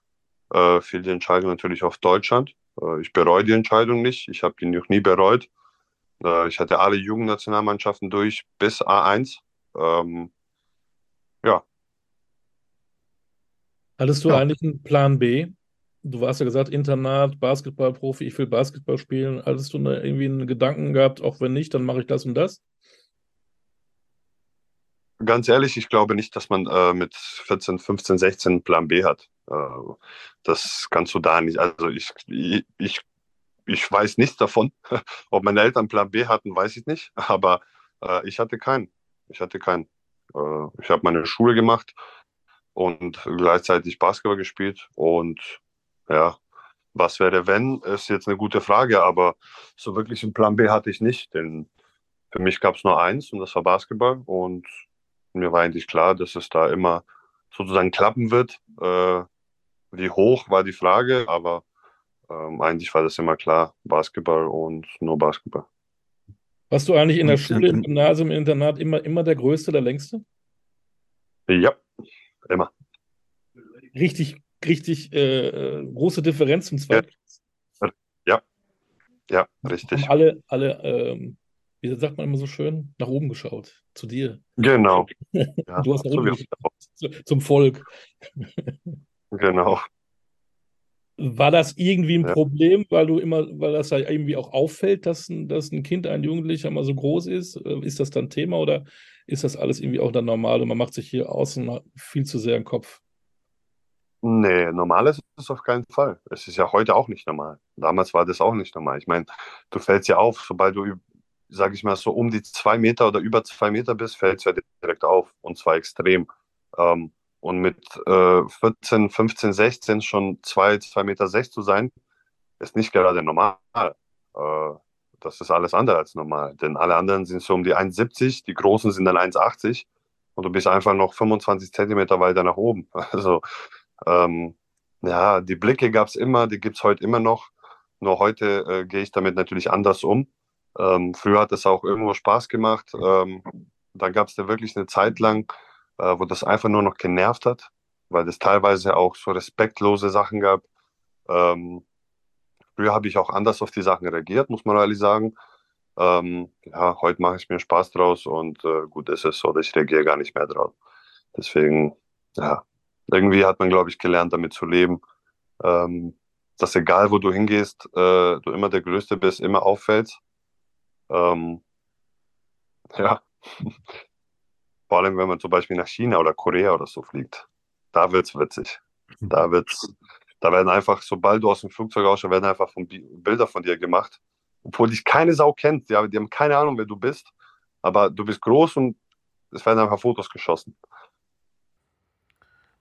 Speaker 3: äh, fiel die Entscheidung natürlich auf Deutschland. Äh, ich bereue die Entscheidung nicht. Ich habe die noch nie bereut. Äh, ich hatte alle Jugendnationalmannschaften durch bis A1. Ähm, ja.
Speaker 1: Hattest du ja. eigentlich einen Plan B? Du warst ja gesagt, Internat, Basketballprofi, ich will Basketball spielen. Hattest du irgendwie einen Gedanken gehabt, auch wenn nicht, dann mache ich das und das?
Speaker 3: Ganz ehrlich, ich glaube nicht, dass man äh, mit 14, 15, 16 Plan B hat. Äh, das kannst du da nicht. Also ich, ich, ich weiß nichts davon. <laughs> Ob meine Eltern Plan B hatten, weiß ich nicht. <laughs> Aber äh, ich hatte keinen. Ich hatte keinen. Äh, ich habe meine Schule gemacht und gleichzeitig Basketball gespielt. Und ja, was wäre, wenn, ist jetzt eine gute Frage. Aber so wirklich einen Plan B hatte ich nicht. Denn für mich gab es nur eins und das war Basketball. Und mir war eigentlich klar, dass es da immer sozusagen klappen wird. Äh, wie hoch war die Frage, aber ähm, eigentlich war das immer klar, Basketball und nur Basketball.
Speaker 1: Warst du eigentlich in der Schule, im Gymnasium, im Internat immer, immer der Größte, der Längste?
Speaker 3: Ja, immer.
Speaker 1: Richtig, richtig äh, große Differenz zum Zweiten.
Speaker 3: Ja, ja, richtig.
Speaker 1: Haben alle, alle ähm, wie sagt man immer so schön, nach oben geschaut, zu dir.
Speaker 3: Genau. <laughs>
Speaker 1: Ja, du hast nach oben geschaut. zum Volk.
Speaker 3: Genau.
Speaker 1: War das irgendwie ein
Speaker 3: Ja.
Speaker 1: Problem, weil du immer, weil das ja irgendwie auch auffällt, dass ein, dass ein Kind, ein Jugendlicher mal so groß ist? Äh, Ist das dann Thema oder ist das alles irgendwie auch dann normal und man macht sich hier außen viel zu sehr im Kopf?
Speaker 3: Nee, normal ist es auf keinen Fall. Es ist ja heute auch nicht normal. Damals war das auch nicht normal. Ich meine, du fällst ja auf, sobald du, sag ich mal, so um die zwei Meter oder über zwei Meter bist, fällst du ja direkt auf und zwar extrem. Ähm, und mit äh, 14, 15, 16 schon zwei, zwei Meter sechs zu sein, ist nicht gerade normal. Äh, das ist alles andere als normal. Denn alle anderen sind so um die 1,70, die Großen sind dann 1,80 und du bist einfach noch 25 Zentimeter weiter nach oben. <laughs> Also ähm, ja, die Blicke gab es immer, die gibt es heute immer noch. Nur heute äh, gehe ich damit natürlich anders um. Ähm, früher hat es auch irgendwo Spaß gemacht. Ähm, da gab es da wirklich eine Zeit lang, äh, wo das einfach nur noch genervt hat, weil es teilweise auch so respektlose Sachen gab. Ähm, früher habe ich auch anders auf die Sachen reagiert, muss man ehrlich sagen. Ähm, ja, heute mache ich mir Spaß draus und äh, gut ist es so, dass ich reagiere gar nicht mehr drauf. Deswegen, ja, irgendwie hat man, glaube ich, gelernt, damit zu leben, ähm, dass egal, wo du hingehst, äh, du immer der Größte bist, immer auffällst. Ähm, <laughs> ja, vor allem, wenn man zum Beispiel nach China oder Korea oder so fliegt, da wird's witzig. Da wird's, da werden einfach, sobald du aus dem Flugzeug ausschaust, werden einfach von Bi- Bilder von dir gemacht, obwohl dich keine Sau kennt. Ja, die haben keine Ahnung, wer du bist, aber du bist groß und es werden einfach Fotos geschossen.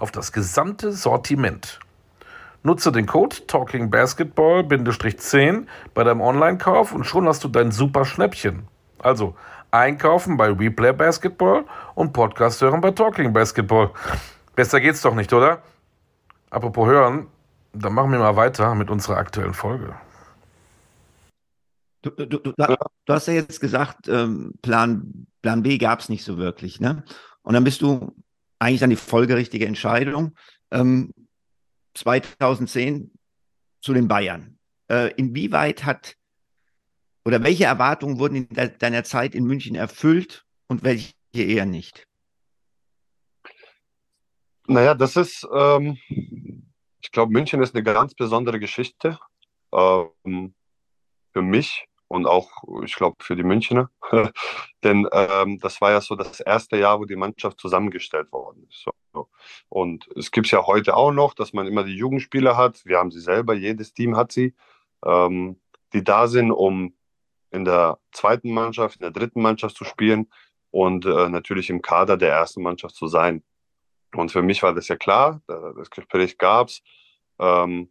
Speaker 4: auf das gesamte Sortiment. Nutze den Code TalkingBasketball-10 bei deinem Online-Kauf und schon hast du dein super Schnäppchen. Also einkaufen bei Replay Basketball und Podcast hören bei Talking Basketball. Besser geht's doch nicht, oder? Apropos hören, dann machen wir mal weiter mit unserer aktuellen Folge.
Speaker 2: Du, du, du, du hast ja jetzt gesagt, ähm, Plan, Plan B gab es nicht so wirklich, ne? Und dann bist du eigentlich dann die folgerichtige Entscheidung. Ähm, 2010 zu den Bayern. Äh, inwieweit hat oder welche Erwartungen wurden in de deiner Zeit in München erfüllt und welche eher nicht?
Speaker 3: Naja, das ist, ähm, ich glaube, München ist eine ganz besondere Geschichte ähm, für mich und auch, ich glaube, für die Münchner. <laughs> Denn ähm, das war ja so das erste Jahr, wo die Mannschaft zusammengestellt worden ist. So. Und es gibt es ja heute auch noch, dass man immer die Jugendspieler hat. Wir haben sie selber, jedes Team hat sie, ähm, die da sind, um in der zweiten Mannschaft, in der dritten Mannschaft zu spielen und äh, natürlich im Kader der ersten Mannschaft zu sein. Und für mich war das ja klar, das Gespräch gab es, ähm,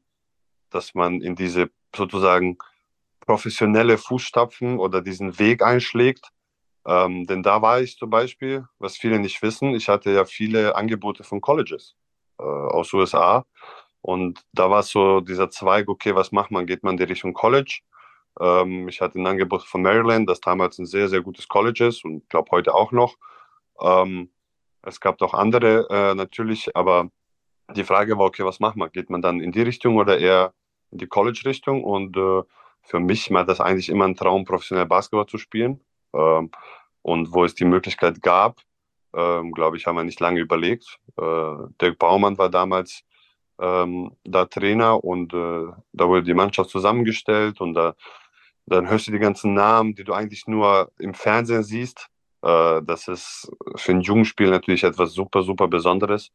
Speaker 3: dass man in diese sozusagen professionelle Fußstapfen oder diesen Weg einschlägt. Ähm, denn da war ich zum Beispiel, was viele nicht wissen, ich hatte ja viele Angebote von Colleges äh, aus USA. Und da war so dieser Zweig, okay, was macht man? Geht man in die Richtung College? Ähm, ich hatte ein Angebot von Maryland, das damals ein sehr, sehr gutes College ist und glaube heute auch noch. Ähm, es gab auch andere äh, natürlich, aber die Frage war, okay, was macht man? Geht man dann in die Richtung oder eher in die College-Richtung? Und äh, für mich war das eigentlich immer ein Traum, professionell Basketball zu spielen. Ähm, und wo es die Möglichkeit gab, ähm, glaube ich, haben wir nicht lange überlegt. Äh, Dirk Baumann war damals ähm, da Trainer und äh, da wurde die Mannschaft zusammengestellt und da, dann hörst du die ganzen Namen, die du eigentlich nur im Fernsehen siehst. Äh, das ist für ein Jugendspiel natürlich etwas super, super Besonderes.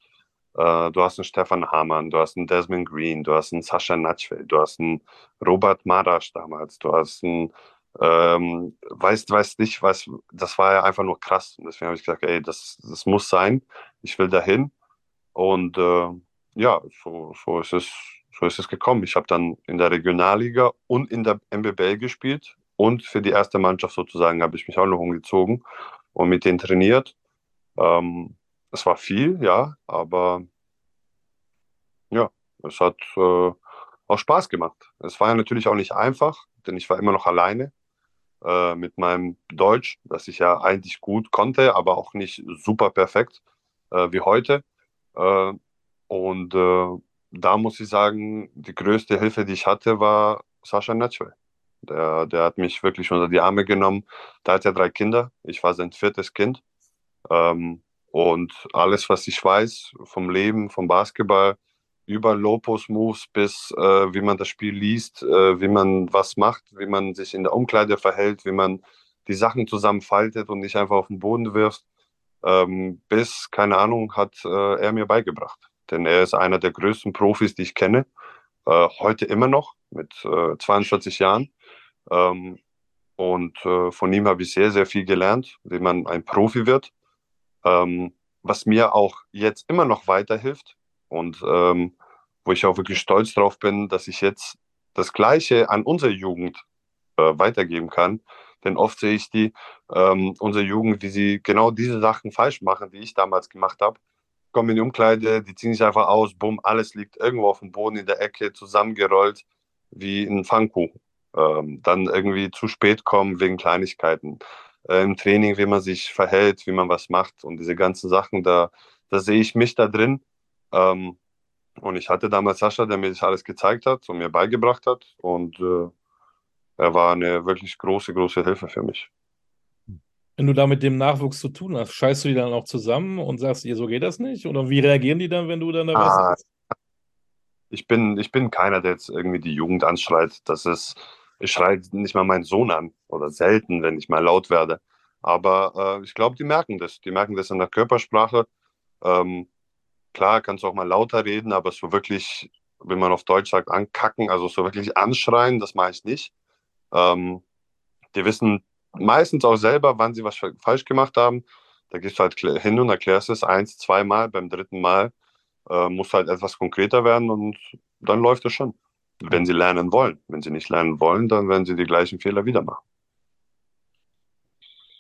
Speaker 3: Äh, du hast einen Stefan Hamann, du hast einen Desmond Green, du hast einen Sascha Natschfeld, du hast einen Robert Marasch damals, du hast einen, ähm, weißt, weißt nicht, was, das war ja einfach nur krass. Und deswegen habe ich gesagt, ey, das, das muss sein, ich will dahin. Und äh, ja, so, so, ist es, so ist es gekommen. Ich habe dann in der Regionalliga und in der MBBL gespielt und für die erste Mannschaft sozusagen habe ich mich auch noch umgezogen und mit denen trainiert. Ähm, es war viel, ja, aber ja, es hat äh, auch Spaß gemacht. Es war ja natürlich auch nicht einfach, denn ich war immer noch alleine äh, mit meinem Deutsch, das ich ja eigentlich gut konnte, aber auch nicht super perfekt äh, wie heute. Äh, und äh, da muss ich sagen, die größte Hilfe, die ich hatte, war Sascha Netschwe. Der, der hat mich wirklich unter die Arme genommen. Der hat ja drei Kinder. Ich war sein viertes Kind. Ähm, und alles, was ich weiß vom Leben, vom Basketball, über Low-Post-Moves bis äh, wie man das Spiel liest, äh, wie man was macht, wie man sich in der Umkleide verhält, wie man die Sachen zusammenfaltet und nicht einfach auf den Boden wirft, ähm, bis, keine Ahnung, hat äh, er mir beigebracht. Denn er ist einer der größten Profis, die ich kenne, äh, heute immer noch mit 42 äh, Jahren. Ähm, und äh, von ihm habe ich sehr, sehr viel gelernt, wie man ein Profi wird. Ähm, was mir auch jetzt immer noch weiterhilft, und ähm, wo ich auch wirklich stolz drauf bin, dass ich jetzt das Gleiche an unsere Jugend äh, weitergeben kann. Denn oft sehe ich die, ähm, unsere Jugend, wie sie genau diese Sachen falsch machen, die ich damals gemacht habe. Kommen in die Umkleide, die ziehen sich einfach aus, bumm, alles liegt irgendwo auf dem Boden in der Ecke, zusammengerollt wie ein Pfannkuchen. Ähm, dann irgendwie zu spät kommen wegen Kleinigkeiten. Äh, Im Training, wie man sich verhält, wie man was macht und diese ganzen Sachen, da, da sehe ich mich da drin ähm, und ich hatte damals Sascha, der mir das alles gezeigt hat und mir beigebracht hat. Und äh, er war eine wirklich große, große Hilfe für mich.
Speaker 1: Wenn du da mit dem Nachwuchs zu tun hast, scheißt du die dann auch zusammen und sagst, ihr, so geht das nicht? Oder wie reagieren die dann, wenn du dann da ah,
Speaker 3: bist? Ich bin, ich bin keiner, der jetzt irgendwie die Jugend anschreit. Das ist, ich schreie nicht mal meinen Sohn an oder selten, wenn ich mal laut werde. Aber äh, ich glaube, die merken das. Die merken das in der Körpersprache. Ähm, Klar, kannst du auch mal lauter reden, aber so wirklich, wenn man auf Deutsch sagt, ankacken, also so wirklich anschreien, das mache ich nicht. Ähm, die wissen meistens auch selber, wann sie was falsch gemacht haben. Da gehst du halt hin und erklärst es eins, zweimal, beim dritten Mal äh, muss halt etwas konkreter werden und dann läuft es schon. Wenn sie lernen wollen. Wenn sie nicht lernen wollen, dann werden sie die gleichen Fehler wieder machen.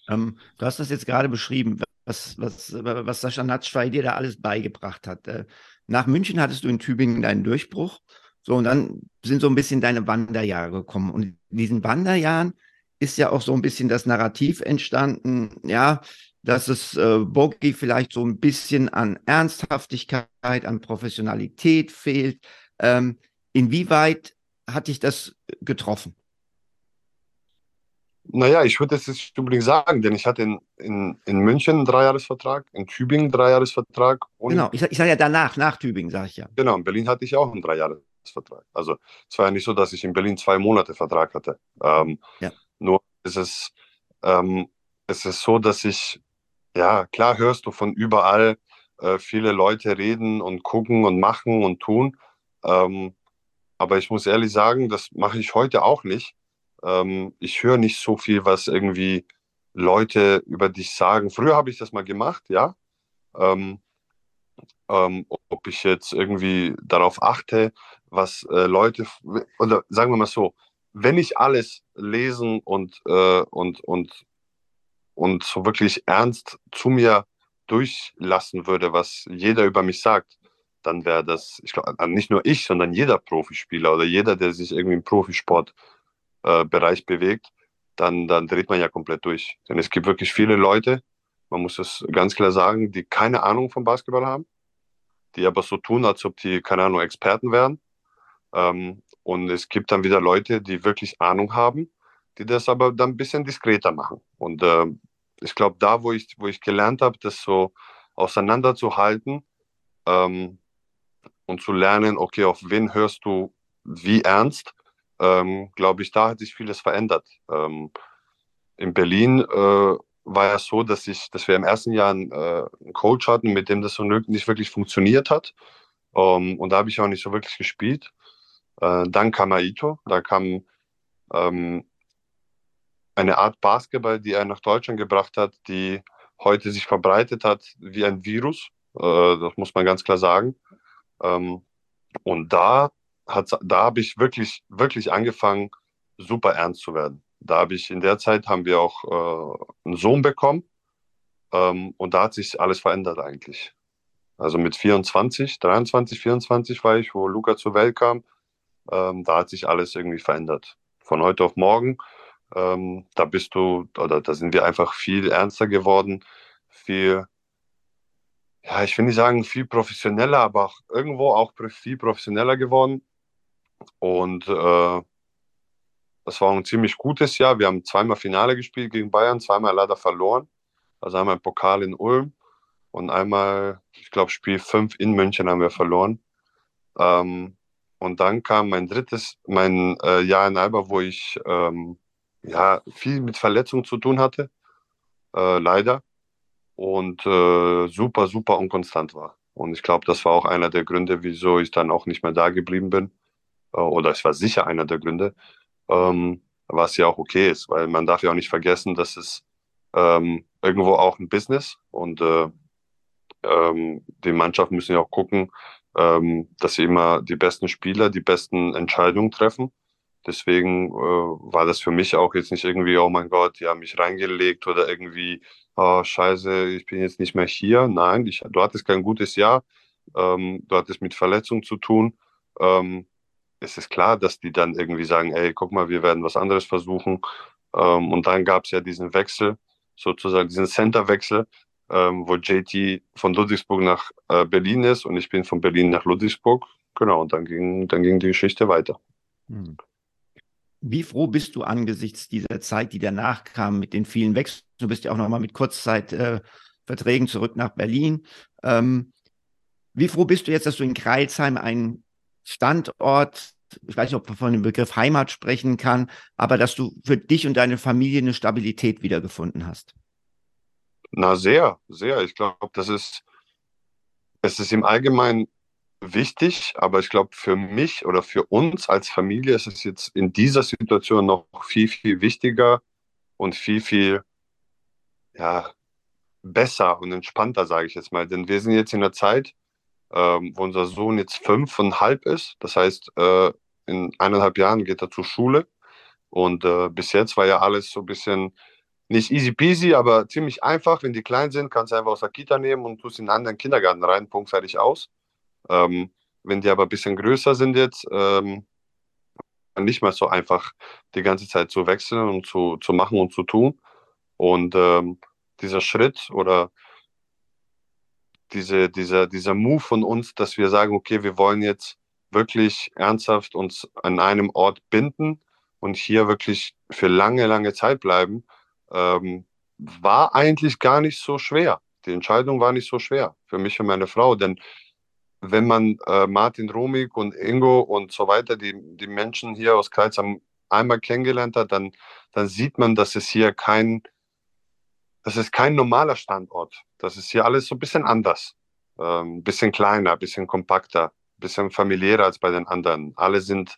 Speaker 2: Ähm, du hast das jetzt gerade beschrieben was, was, was Sascha Natschwei dir da alles beigebracht hat. Äh, nach München hattest du in Tübingen deinen Durchbruch. So, und dann sind so ein bisschen deine Wanderjahre gekommen. Und in diesen Wanderjahren ist ja auch so ein bisschen das Narrativ entstanden, ja, dass es äh, Bogi vielleicht so ein bisschen an Ernsthaftigkeit, an Professionalität fehlt. Ähm, inwieweit hat dich das getroffen?
Speaker 3: Naja, ich würde es nicht unbedingt sagen, denn ich hatte in, in, in München einen Dreijahresvertrag, in Tübingen einen Dreijahresvertrag.
Speaker 2: genau, ich, ich sage ja danach, nach Tübingen, sage ich ja.
Speaker 3: Genau, in Berlin hatte ich auch einen Dreijahresvertrag. Also es war ja nicht so, dass ich in Berlin zwei Monate Vertrag hatte. Ähm, ja. Nur ist es, ähm, es ist so, dass ich, ja, klar hörst du von überall äh, viele Leute reden und gucken und machen und tun. Ähm, aber ich muss ehrlich sagen, das mache ich heute auch nicht ähm, ich höre nicht so viel, was irgendwie Leute über dich sagen. Früher habe ich das mal gemacht, ja. Ähm, ähm, ob ich jetzt irgendwie darauf achte, was äh, Leute, oder sagen wir mal so, wenn ich alles lesen und, äh, und, und, und so wirklich ernst zu mir durchlassen würde, was jeder über mich sagt, dann wäre das, ich glaube, nicht nur ich, sondern jeder Profispieler oder jeder, der sich irgendwie im Profisport äh, bewegt, dann, dann dreht man ja komplett durch. Denn es gibt wirklich viele Leute, man muss es ganz klar sagen, die keine Ahnung vom Basketball haben, die aber so tun, als ob die, keine Ahnung, Experten wären. Ähm, und es gibt dann wieder Leute, die wirklich Ahnung haben, die das aber dann ein bisschen diskreter machen. Und äh, ich glaube, da, wo ich, wo ich gelernt habe, das so auseinanderzuhalten ähm, und zu lernen, okay, auf wen hörst du wie ernst ähm, glaube ich, da hat sich vieles verändert. Ähm, in Berlin äh, war es so, dass, ich, dass wir im ersten Jahr einen, äh, Coach hatten, mit dem das so nicht wirklich funktioniert hat. Ähm, und da habe ich auch nicht so wirklich gespielt. Äh, dann kam Aito, da kam ähm, eine Art Basketball, die er nach Deutschland gebracht hat, die heute sich verbreitet hat wie ein Virus. Äh, das muss man ganz klar sagen. Ähm, und da hat, da habe ich wirklich, wirklich angefangen, super ernst zu werden. Da habe ich in der Zeit haben wir auch äh, einen Sohn bekommen ähm, und da hat sich alles verändert eigentlich. Also mit 24, 23, 24 war ich, wo Luca zur Welt kam. Ähm, da hat sich alles irgendwie verändert. Von heute auf morgen, ähm, da bist du, oder da sind wir einfach viel ernster geworden, viel, ja, ich will nicht sagen viel professioneller, aber auch irgendwo auch viel professioneller geworden. Und äh, das war ein ziemlich gutes Jahr. Wir haben zweimal Finale gespielt gegen Bayern, zweimal leider verloren. Also einmal Pokal in Ulm und einmal, ich glaube, Spiel 5 in München haben wir verloren. Ähm, und dann kam mein drittes, mein äh, Jahr in Alba, wo ich ähm, ja, viel mit Verletzungen zu tun hatte, äh, leider. Und äh, super, super unkonstant war. Und ich glaube, das war auch einer der Gründe, wieso ich dann auch nicht mehr da geblieben bin. Äh, oder es war sicher einer der Gründe, ähm, was ja auch okay ist, weil man darf ja auch nicht vergessen, dass es ähm, irgendwo auch ein Business und äh, ähm, die Mannschaften müssen ja auch gucken, ähm, dass sie immer die besten Spieler, die besten Entscheidungen treffen. Deswegen äh, war das für mich auch jetzt nicht irgendwie, oh mein Gott, die haben mich reingelegt oder irgendwie, oh scheiße, ich bin jetzt nicht mehr hier. Nein, ich, du hattest kein gutes Jahr, ähm, du hattest mit Verletzungen zu tun. Ähm, es ist klar, dass die dann irgendwie sagen, ey, guck mal, wir werden was anderes versuchen. Ähm, und dann gab es ja diesen Wechsel, sozusagen diesen Center-Wechsel, ähm, wo JT von Ludwigsburg nach äh, Berlin ist und ich bin von Berlin nach Ludwigsburg. Genau, und dann ging, dann ging die Geschichte weiter. Hm.
Speaker 2: Wie froh bist du angesichts dieser Zeit, die danach kam, mit den vielen Wechseln? Du bist ja auch nochmal mit Kurzzeitverträgen äh, zurück nach Berlin. Ähm, wie froh bist du jetzt, dass du in Kreilsheim einen Standort, ich weiß nicht, ob man von dem Begriff Heimat sprechen kann, aber dass du für dich und deine Familie eine Stabilität wiedergefunden hast?
Speaker 3: Na, sehr, sehr. Ich glaube, das ist, es ist im Allgemeinen wichtig, aber ich glaube, für mich oder für uns als Familie ist es jetzt in dieser Situation noch viel, viel wichtiger und viel, viel ja, besser und entspannter, sage ich jetzt mal. Denn wir sind jetzt in der Zeit, ähm, wo unser Sohn jetzt fünf und halb ist. Das heißt, äh, in eineinhalb Jahren geht er zur Schule. Und äh, bis jetzt war ja alles so ein bisschen nicht easy peasy, aber ziemlich einfach. Wenn die klein sind, kannst du einfach aus der Kita nehmen und tust in einen anderen Kindergarten rein, Punkt, fertig aus. Ähm, wenn die aber ein bisschen größer sind jetzt, ähm, nicht mehr so einfach die ganze Zeit zu wechseln und zu, zu machen und zu tun. Und ähm, dieser Schritt oder diese, dieser, dieser Move von uns, dass wir sagen, okay, wir wollen jetzt wirklich ernsthaft uns an einem Ort binden und hier wirklich für lange, lange Zeit bleiben, ähm, war eigentlich gar nicht so schwer. Die Entscheidung war nicht so schwer für mich und meine Frau, denn wenn man äh, Martin Romig und Ingo und so weiter, die, die Menschen hier aus Kreuzheim einmal kennengelernt hat, dann, dann sieht man, dass es hier kein, das ist kein normaler Standort. Das ist hier alles so ein bisschen anders. Ein ähm, bisschen kleiner, ein bisschen kompakter, ein bisschen familiärer als bei den anderen. Alle sind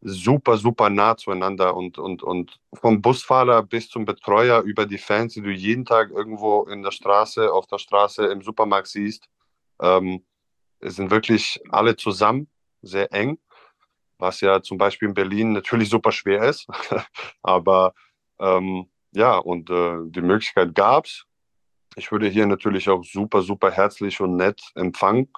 Speaker 3: super, super nah zueinander und, und, und vom Busfahrer bis zum Betreuer über die Fans, die du jeden Tag irgendwo in der Straße, auf der Straße, im Supermarkt siehst. Ähm, es sind wirklich alle zusammen, sehr eng, was ja zum Beispiel in Berlin natürlich super schwer ist. <laughs> Aber ähm, ja, und äh, die Möglichkeit gab es. Ich würde hier natürlich auch super, super herzlich und nett empfangen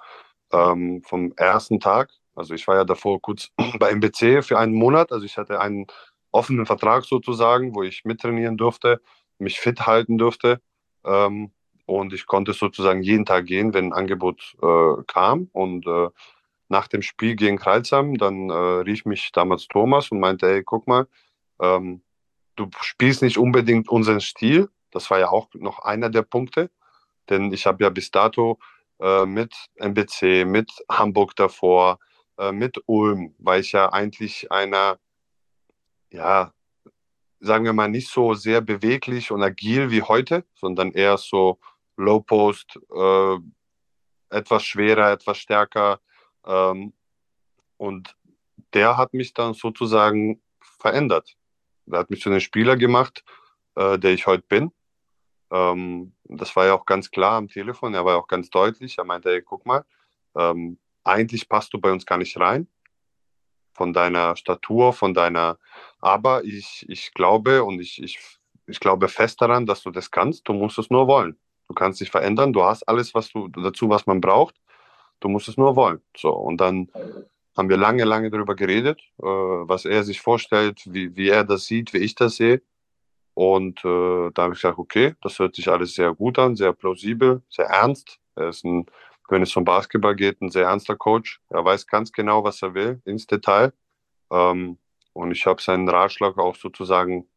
Speaker 3: ähm, vom ersten Tag. Also ich war ja davor kurz <clears throat> bei MBC für einen Monat. Also ich hatte einen offenen Vertrag sozusagen, wo ich mittrainieren durfte, mich fit halten durfte. Ähm, und ich konnte sozusagen jeden Tag gehen, wenn ein Angebot äh, kam. Und äh, nach dem Spiel gegen Kreuzheim, dann äh, rief mich damals Thomas und meinte, hey, guck mal, ähm, du spielst nicht unbedingt unseren Stil. Das war ja auch noch einer der Punkte. Denn ich habe ja bis dato äh, mit MBC, mit Hamburg davor, äh, mit Ulm, weil ich ja eigentlich einer, ja, sagen wir mal, nicht so sehr beweglich und agil wie heute, sondern eher so Low Post, äh, etwas schwerer, etwas stärker. Ähm, und der hat mich dann sozusagen verändert. Der hat mich zu einem Spieler gemacht, äh, der ich heute bin. Ähm, das war ja auch ganz klar am Telefon. Er war ja auch ganz deutlich. Er meinte, ey, guck mal, ähm, eigentlich passt du bei uns gar nicht rein. Von deiner Statur, von deiner. Aber ich, ich glaube und ich, ich, ich glaube fest daran, dass du das kannst. Du musst es nur wollen. Du kannst dich verändern, du hast alles was du, dazu, was man braucht. Du musst es nur wollen. So, und dann haben wir lange, lange darüber geredet, äh, was er sich vorstellt, wie, wie er das sieht, wie ich das sehe. Und äh, da habe ich gesagt, okay, das hört sich alles sehr gut an, sehr plausibel, sehr ernst. Er ist ein, wenn es um Basketball geht, ein sehr ernster Coach. Er weiß ganz genau, was er will, ins Detail. Ähm, und ich habe seinen Ratschlag auch sozusagen,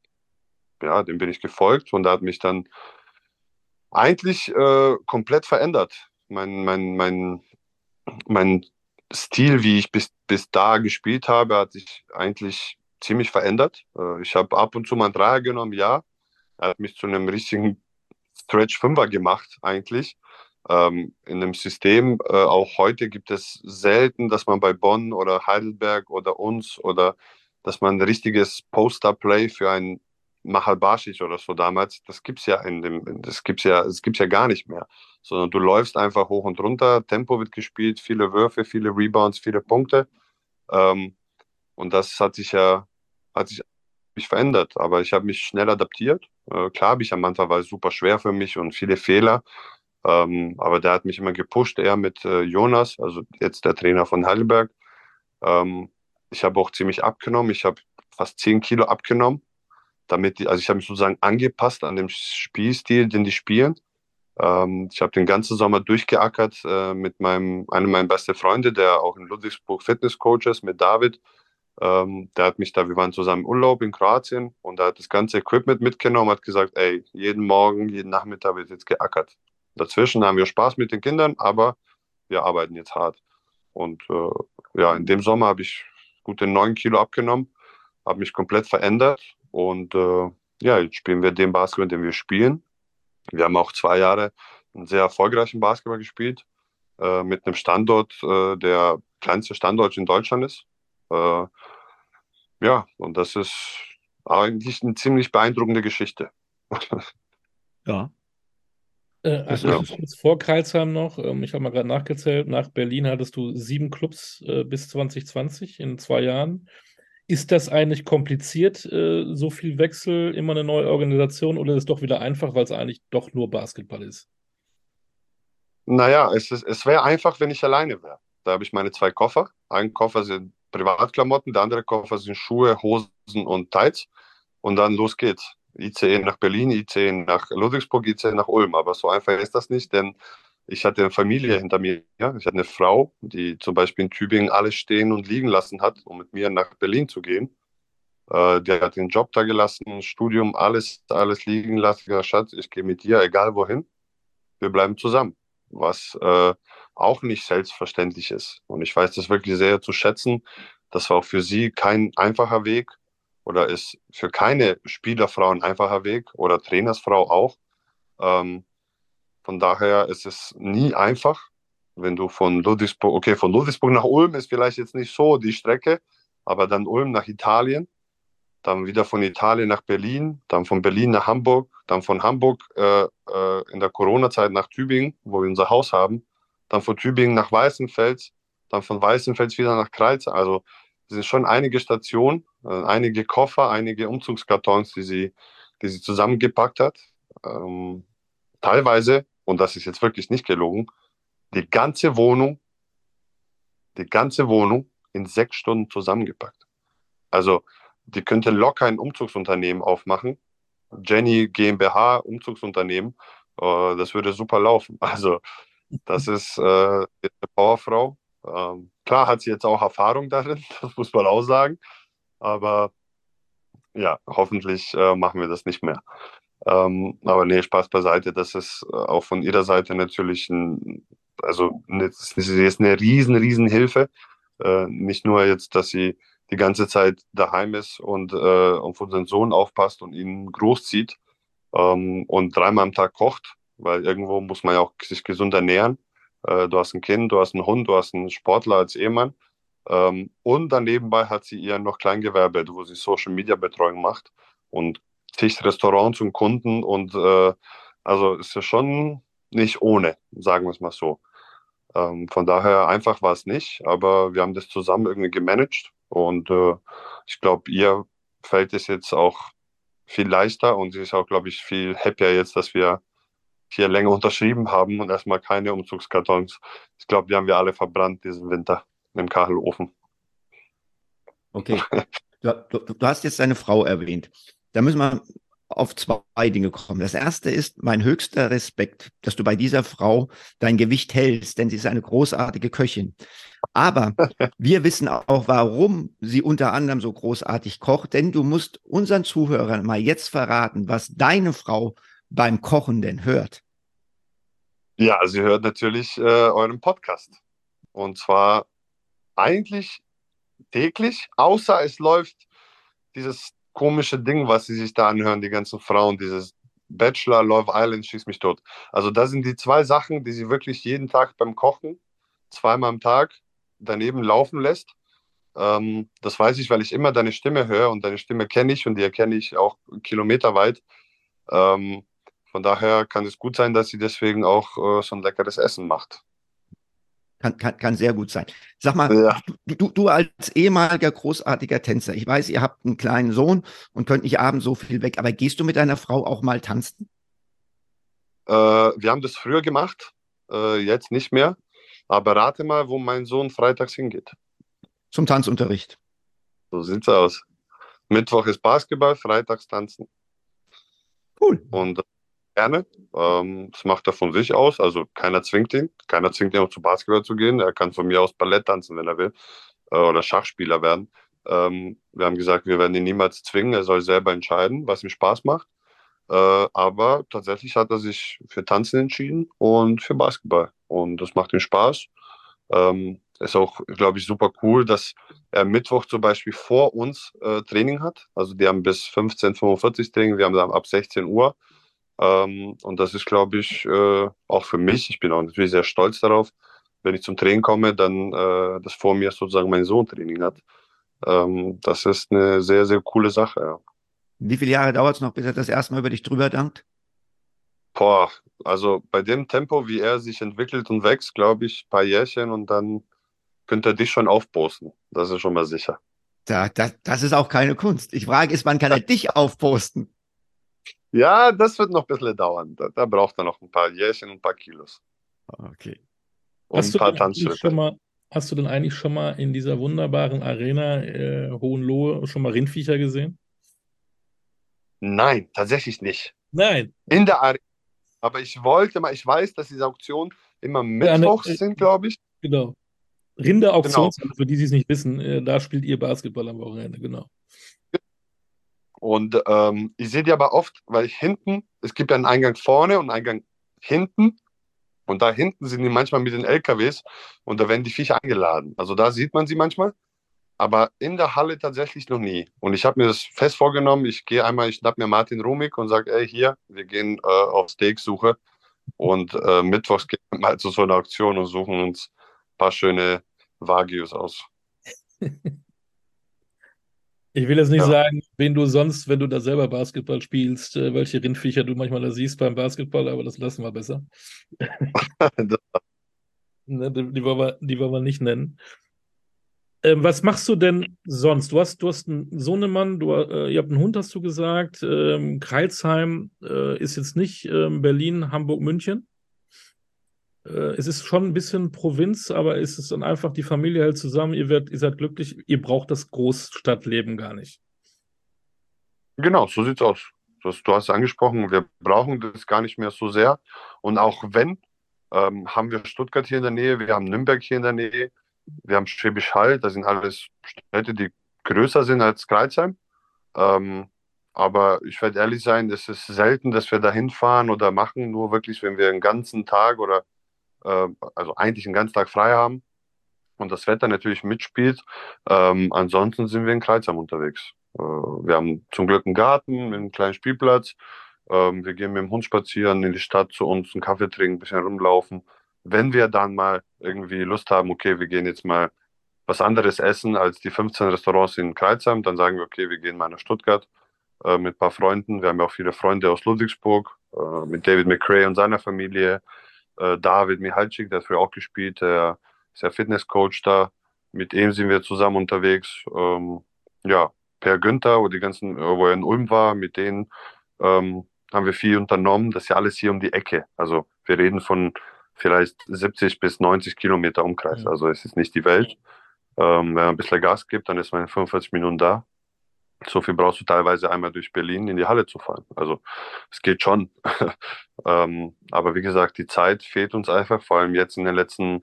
Speaker 3: ja, dem bin ich gefolgt und er hat mich dann eigentlich äh, komplett verändert. Mein, mein, mein, mein Stil, wie ich bis, bis da gespielt habe, hat sich eigentlich ziemlich verändert. Äh, ich habe ab und zu mal einen Dreier genommen, ja. Er hat mich zu einem richtigen Stretch-Fünfer gemacht, eigentlich. Ähm, in einem System, äh, auch heute gibt es selten, dass man bei Bonn oder Heidelberg oder uns oder dass man ein richtiges Poster-Play für einen Mahal Basic oder so damals, das gibt's ja in dem, das gibt's ja, das gibt's ja gar nicht mehr. Sondern du läufst einfach hoch und runter, Tempo wird gespielt, viele Würfe, viele Rebounds, viele Punkte. Ähm, und das hat sich ja, hat sich verändert. Aber ich habe mich schnell adaptiert. Äh, klar habe ich am Anfang war es super schwer für mich und viele Fehler. Ähm, aber der hat mich immer gepusht, er mit äh, Jonas, also jetzt der Trainer von Heidelberg. Ähm, ich habe auch ziemlich abgenommen. Ich habe fast 10 Kilo abgenommen damit die, also ich habe mich sozusagen angepasst an den Spielstil, den die spielen. Ähm, ich habe den ganzen Sommer durchgeackert äh, mit meinem, einem meiner besten Freunde, der auch in Ludwigsburg Fitnesscoach ist, mit David. Ähm, der hat mich da, wir waren zusammen im Urlaub in Kroatien und er hat das ganze Equipment mitgenommen, hat gesagt, ey, jeden Morgen, jeden Nachmittag wird jetzt geackert. Dazwischen haben wir Spaß mit den Kindern, aber wir arbeiten jetzt hart. Und äh, ja, in dem Sommer habe ich gute neun Kilo abgenommen, habe mich komplett verändert und äh, ja, jetzt spielen wir den Basketball, den wir spielen. Wir haben auch zwei Jahre einen sehr erfolgreichen Basketball gespielt, äh, mit einem Standort, äh, der kleinste Standort in Deutschland ist. Äh, ja, und das ist eigentlich eine ziemlich beeindruckende Geschichte. <laughs>
Speaker 1: ja. Also ja. vor Kreilsheim noch, ähm, ich habe mal gerade nachgezählt, nach Berlin hattest du sieben Clubs äh, bis 2020 in zwei Jahren. Ist das eigentlich kompliziert, äh, so viel Wechsel, immer eine neue Organisation, oder ist es doch wieder einfach, weil es eigentlich doch nur Basketball ist?
Speaker 3: Naja, es, es wäre einfach, wenn ich alleine wäre. Da habe ich meine zwei Koffer. Ein Koffer sind Privatklamotten, der andere Koffer sind Schuhe, Hosen und Tights. Und dann los geht's. ICE nach Berlin, ICE nach Ludwigsburg, ICE nach Ulm. Aber so einfach ist das nicht, denn ich hatte eine Familie hinter mir. Ja? Ich hatte eine Frau, die zum Beispiel in Tübingen alles stehen und liegen lassen hat, um mit mir nach Berlin zu gehen. Äh, die hat den Job da gelassen, Studium, alles, alles liegen lassen. Ja, Schatz, ich gehe mit dir, egal wohin. Wir bleiben zusammen. Was äh, auch nicht selbstverständlich ist. Und ich weiß das wirklich sehr zu schätzen. Das war auch für sie kein einfacher Weg oder ist für keine Spielerfrau ein einfacher Weg oder Trainersfrau auch. Ähm, von daher ist es nie einfach, wenn du von Ludwigsburg, okay, von Ludwigsburg nach Ulm ist vielleicht jetzt nicht so die Strecke, aber dann Ulm nach Italien, dann wieder von Italien nach Berlin, dann von Berlin nach Hamburg, dann von Hamburg äh, äh, in der Corona-Zeit nach Tübingen, wo wir unser Haus haben, dann von Tübingen nach Weißenfels, dann von Weißenfels wieder nach Kreuz. Also es sind schon einige Stationen, äh, einige Koffer, einige Umzugskartons, die sie, die sie zusammengepackt hat. Ähm, teilweise und das ist jetzt wirklich nicht gelogen, die ganze Wohnung, die ganze Wohnung in sechs Stunden zusammengepackt. Also die könnte locker ein Umzugsunternehmen aufmachen. Jenny GmbH, Umzugsunternehmen, äh, das würde super laufen. <laughs> Also das ist äh, eine Powerfrau. Ähm, klar hat sie jetzt auch Erfahrung darin, <laughs> das muss man auch sagen. Aber ja, hoffentlich äh, machen wir das nicht mehr. Ähm, aber nee, Spaß beiseite, das ist äh, auch von ihrer Seite natürlich ein, also das ist eine riesen, riesen Hilfe. Äh, nicht nur jetzt, dass sie die ganze Zeit daheim ist und äh, auf unseren Sohn aufpasst und ihn großzieht ähm, und dreimal am Tag kocht, weil irgendwo muss man ja auch sich gesund ernähren. Äh, du hast ein Kind, du hast einen Hund, du hast einen Sportler als Ehemann. Ähm, und dann nebenbei hat sie ihr noch Kleingewerbe, wo sie Social Media Betreuung macht und zig Restaurants und Kunden und äh, also ist ja schon nicht ohne, sagen wir es mal so. Ähm, von daher einfach war es nicht, aber wir haben das zusammen irgendwie gemanagt und äh, ich glaube, ihr fällt es jetzt auch viel leichter und sie ist auch, glaube ich, viel happier jetzt, dass wir hier länger unterschrieben haben und erstmal keine Umzugskartons. Ich glaube, die haben wir alle verbrannt diesen Winter im Kachelofen.
Speaker 2: Okay. Du, du, du, hast jetzt deine Frau erwähnt. Da müssen wir auf zwei Dinge kommen. Das erste ist mein höchster Respekt, dass du bei dieser Frau dein Gewicht hältst, denn sie ist eine großartige Köchin. Aber <laughs> wir wissen auch, warum sie unter anderem so großartig kocht, denn du musst unseren Zuhörern mal jetzt verraten, was deine Frau beim Kochen denn hört.
Speaker 3: Ja, sie hört natürlich äh, euren Podcast. Und zwar eigentlich täglich, außer es läuft dieses komische Ding, was sie sich da anhören, die ganzen Frauen, dieses Bachelor, Love Island, schieß mich tot. Also das sind die zwei Sachen, die sie wirklich jeden Tag beim Kochen, zweimal am Tag, daneben laufen lässt. Ähm, das weiß ich, weil ich immer deine Stimme höre und deine Stimme kenne ich und die erkenne ich auch kilometerweit. Ähm, von daher kann es gut sein, dass sie deswegen auch äh, so ein leckeres Essen macht.
Speaker 2: Kann, kann, kann sehr gut sein. Sag mal, ja. du, du als ehemaliger großartiger Tänzer, ich weiß, ihr habt einen kleinen Sohn und könnt nicht abends so viel weg, aber gehst du mit deiner Frau auch mal tanzen?
Speaker 3: Äh, wir haben das früher gemacht, äh, jetzt nicht mehr. Aber rate mal, wo mein Sohn freitags hingeht.
Speaker 2: Zum Tanzunterricht.
Speaker 3: So sieht's aus. Mittwoch ist Basketball, freitags tanzen.
Speaker 2: Cool.
Speaker 3: Und gerne. Ähm, das macht er von sich aus. Also keiner zwingt ihn. Keiner zwingt ihn auch zu Basketball zu gehen. Er kann von mir aus Ballett tanzen, wenn er will. Äh, oder Schachspieler werden. Ähm, wir haben gesagt, wir werden ihn niemals zwingen. Er soll selber entscheiden, was ihm Spaß macht. Äh, aber tatsächlich hat er sich für Tanzen entschieden und für Basketball. Und das macht ihm Spaß. Ähm, ist auch, glaube ich, super cool, dass er Mittwoch zum Beispiel vor uns äh, Training hat. Also die haben bis 15.45 Training, wir haben dann ab 16 Uhr. Ähm, und das ist, glaube ich, äh, auch für mich, ich bin auch natürlich sehr stolz darauf, wenn ich zum Training komme, dann, äh, dass vor mir sozusagen mein Sohn Training hat. Ähm, das ist eine sehr, sehr coole Sache. Ja.
Speaker 2: Wie viele Jahre dauert es noch, bis er das erste Mal über dich drüber dankt?
Speaker 3: Boah, also bei dem Tempo, wie er sich entwickelt und wächst, glaube ich, ein paar Jährchen und dann könnte er dich schon aufposten. Das ist schon mal sicher.
Speaker 2: Da, da, das ist auch keine Kunst. Ich frage ist, wann kann er <laughs> dich aufposten?
Speaker 3: Ja, das wird noch ein bisschen dauern. Da, da braucht er noch ein paar Jährchen und ein paar Kilos.
Speaker 2: Okay.
Speaker 1: Und hast ein paar Tanzschritte. hast du denn eigentlich schon mal in dieser wunderbaren Arena äh, Hohenlohe schon mal Rindviecher gesehen?
Speaker 3: Nein, tatsächlich nicht.
Speaker 1: Nein.
Speaker 3: In der Arena. Aber ich wollte mal, ich weiß, dass diese Auktionen immer mittwochs ja, ne, sind, glaube ich.
Speaker 1: Genau. Rinde-Auktion, genau. für die, die es nicht wissen, äh, da spielt ihr Basketball am Wochenende, genau.
Speaker 3: Und ähm, ich sehe die aber oft, weil ich hinten, es gibt ja einen Eingang vorne und einen Eingang hinten. Und da hinten sind die manchmal mit den LKWs und da werden die Viecher eingeladen. Also da sieht man sie manchmal, aber in der Halle tatsächlich noch nie. Und ich habe mir das fest vorgenommen, ich gehe einmal, ich schnapp mir Martin Rumik und sage, ey, hier, wir gehen äh, auf Steaksuche. Und äh, mittwochs gehen wir mal zu so einer Auktion und suchen uns ein paar schöne Wagyus aus. <laughs>
Speaker 1: Ich will jetzt nicht ja. sagen, wen du sonst, wenn du da selber Basketball spielst, äh, welche Rindviecher du manchmal da siehst beim Basketball, aber das lassen wir besser. <laughs> ne, die, die, wollen wir, die wollen wir nicht nennen. Ähm, was machst du denn sonst? Du hast, du hast einen Sohnemann, du, äh, ihr habt einen Hund, hast du gesagt. Ähm, Kreilsheim äh, ist jetzt nicht ähm, Berlin, Hamburg, München äh, es ist schon ein bisschen Provinz, aber es ist dann einfach die Familie hält zusammen, ihr, werdet, ihr seid glücklich, ihr braucht das Großstadtleben gar nicht.
Speaker 3: Genau, so sieht's aus. Das, du hast angesprochen, wir brauchen das gar nicht mehr so sehr. Und auch wenn, ähm, haben wir Stuttgart hier in der Nähe, wir haben Nürnberg hier in der Nähe, wir haben Schwäbisch Hall, das sind alles Städte, die größer sind als Kreuzheim. Ähm, aber ich werde ehrlich sein, es ist selten, dass wir da hinfahren oder machen, nur wirklich, wenn wir einen ganzen Tag oder äh, also eigentlich einen ganzen Tag frei haben und das Wetter natürlich mitspielt. Ähm, ansonsten sind wir in Kreuzheim unterwegs. Äh, wir haben zum Glück einen Garten, einen kleinen Spielplatz. Ähm, wir gehen mit dem Hund spazieren in die Stadt zu uns, einen Kaffee trinken, ein bisschen rumlaufen. Wenn wir dann mal irgendwie Lust haben, okay, wir gehen jetzt mal was anderes essen als die 15 Restaurants in Kreuzheim, dann sagen wir, okay, wir gehen mal nach Stuttgart äh, mit ein paar Freunden. Wir haben ja auch viele Freunde aus Ludwigsburg, äh, mit David McRae und seiner Familie äh, David Michalczyk, der hat früher auch gespielt, der ist ja Fitnesscoach da. Mit ihm sind wir zusammen unterwegs. Ähm, ja, Per Günther, wo die ganzen, äh, wo er in Ulm war, mit denen. Ähm, haben wir viel unternommen. Das ist ja alles hier um die Ecke. Also wir reden von vielleicht 70 bis 90 Kilometer Umkreis.
Speaker 1: Ja.
Speaker 3: Also es ist nicht die Welt. Ähm, wenn man ein bisschen Gas gibt, dann ist man in 45 Minuten da. So viel brauchst du teilweise einmal durch Berlin in die Halle zu fahren. Also es geht schon. <laughs> ähm, aber wie gesagt, die Zeit fehlt uns einfach, vor allem jetzt in den letzten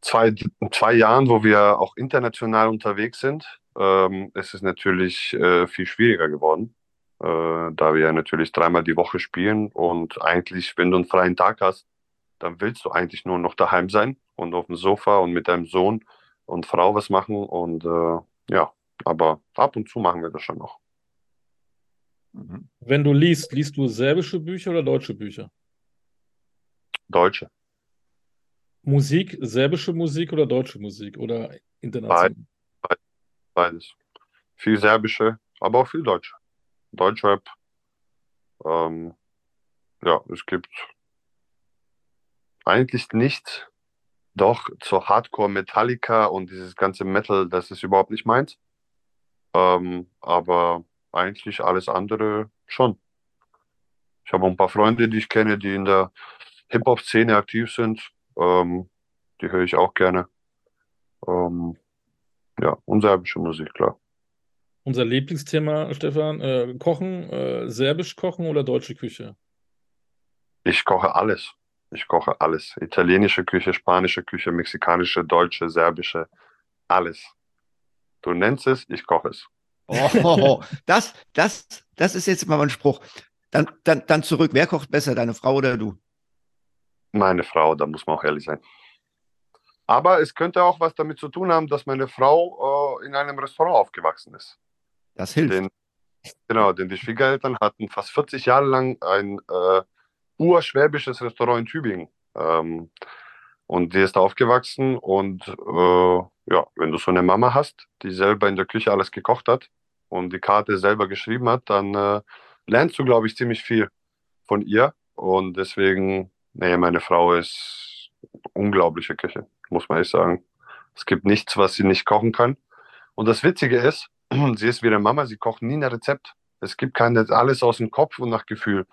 Speaker 3: zwei, zwei Jahren, wo wir auch international unterwegs sind, ähm, ist es natürlich äh, viel schwieriger geworden, äh, da wir natürlich dreimal die Woche spielen und eigentlich, wenn du einen freien Tag hast, dann willst du eigentlich nur noch daheim sein und auf dem Sofa und mit deinem Sohn und Frau was machen und äh, ja, aber ab und zu machen wir das schon noch.
Speaker 2: Mhm.
Speaker 1: Wenn du liest, liest du serbische Bücher oder deutsche Bücher?
Speaker 3: Deutsche.
Speaker 1: Musik, serbische Musik oder deutsche Musik oder international?
Speaker 3: Beides. Viel serbische, aber auch viel Deutsche. Deutschrap. Ähm, ja, es gibt eigentlich nichts. Doch, zur Hardcore Metallica und dieses ganze Metal, das ist überhaupt nicht meins. Ähm, aber eigentlich alles andere schon. Ich habe ein paar Freunde, die ich kenne, die in der Hip-Hop-Szene aktiv sind. Ähm, die höre ich auch gerne. Ähm, ja, und serbische Musik, klar.
Speaker 1: Unser Lieblingsthema, Stefan, äh, Kochen, äh, serbisch kochen oder deutsche Küche?
Speaker 3: Ich koche alles. Ich koche alles. Italienische Küche, spanische Küche, mexikanische, deutsche, serbische, alles. Du nennst es, ich koche es.
Speaker 2: Oh, <laughs> das, das, das ist jetzt mal ein Spruch. Dann, dann, dann zurück. Wer kocht besser, deine Frau oder du?
Speaker 3: Meine Frau, da muss man auch ehrlich sein. Aber es könnte auch was damit zu tun haben, dass meine Frau äh, in einem Restaurant aufgewachsen ist.
Speaker 2: Das hilft.
Speaker 3: Den, genau, denn die Schwiegereltern hatten fast 40 Jahre lang ein äh, urschwäbisches Restaurant in Tübingen. Ähm, und die ist da aufgewachsen und äh, ja, wenn du so eine Mama hast, die selber in der Küche alles gekocht hat und die Karte selber geschrieben hat, dann äh, lernst du, glaube ich, ziemlich viel von ihr. Und deswegen, nee, meine Frau ist unglaubliche Küche, muss man echt sagen. Es gibt nichts, was sie nicht kochen kann. Und das Witzige ist, <clears throat> sie ist wie eine Mama, sie kocht nie ein Rezept. Es gibt keine, alles aus dem Kopf und nach Gefühl.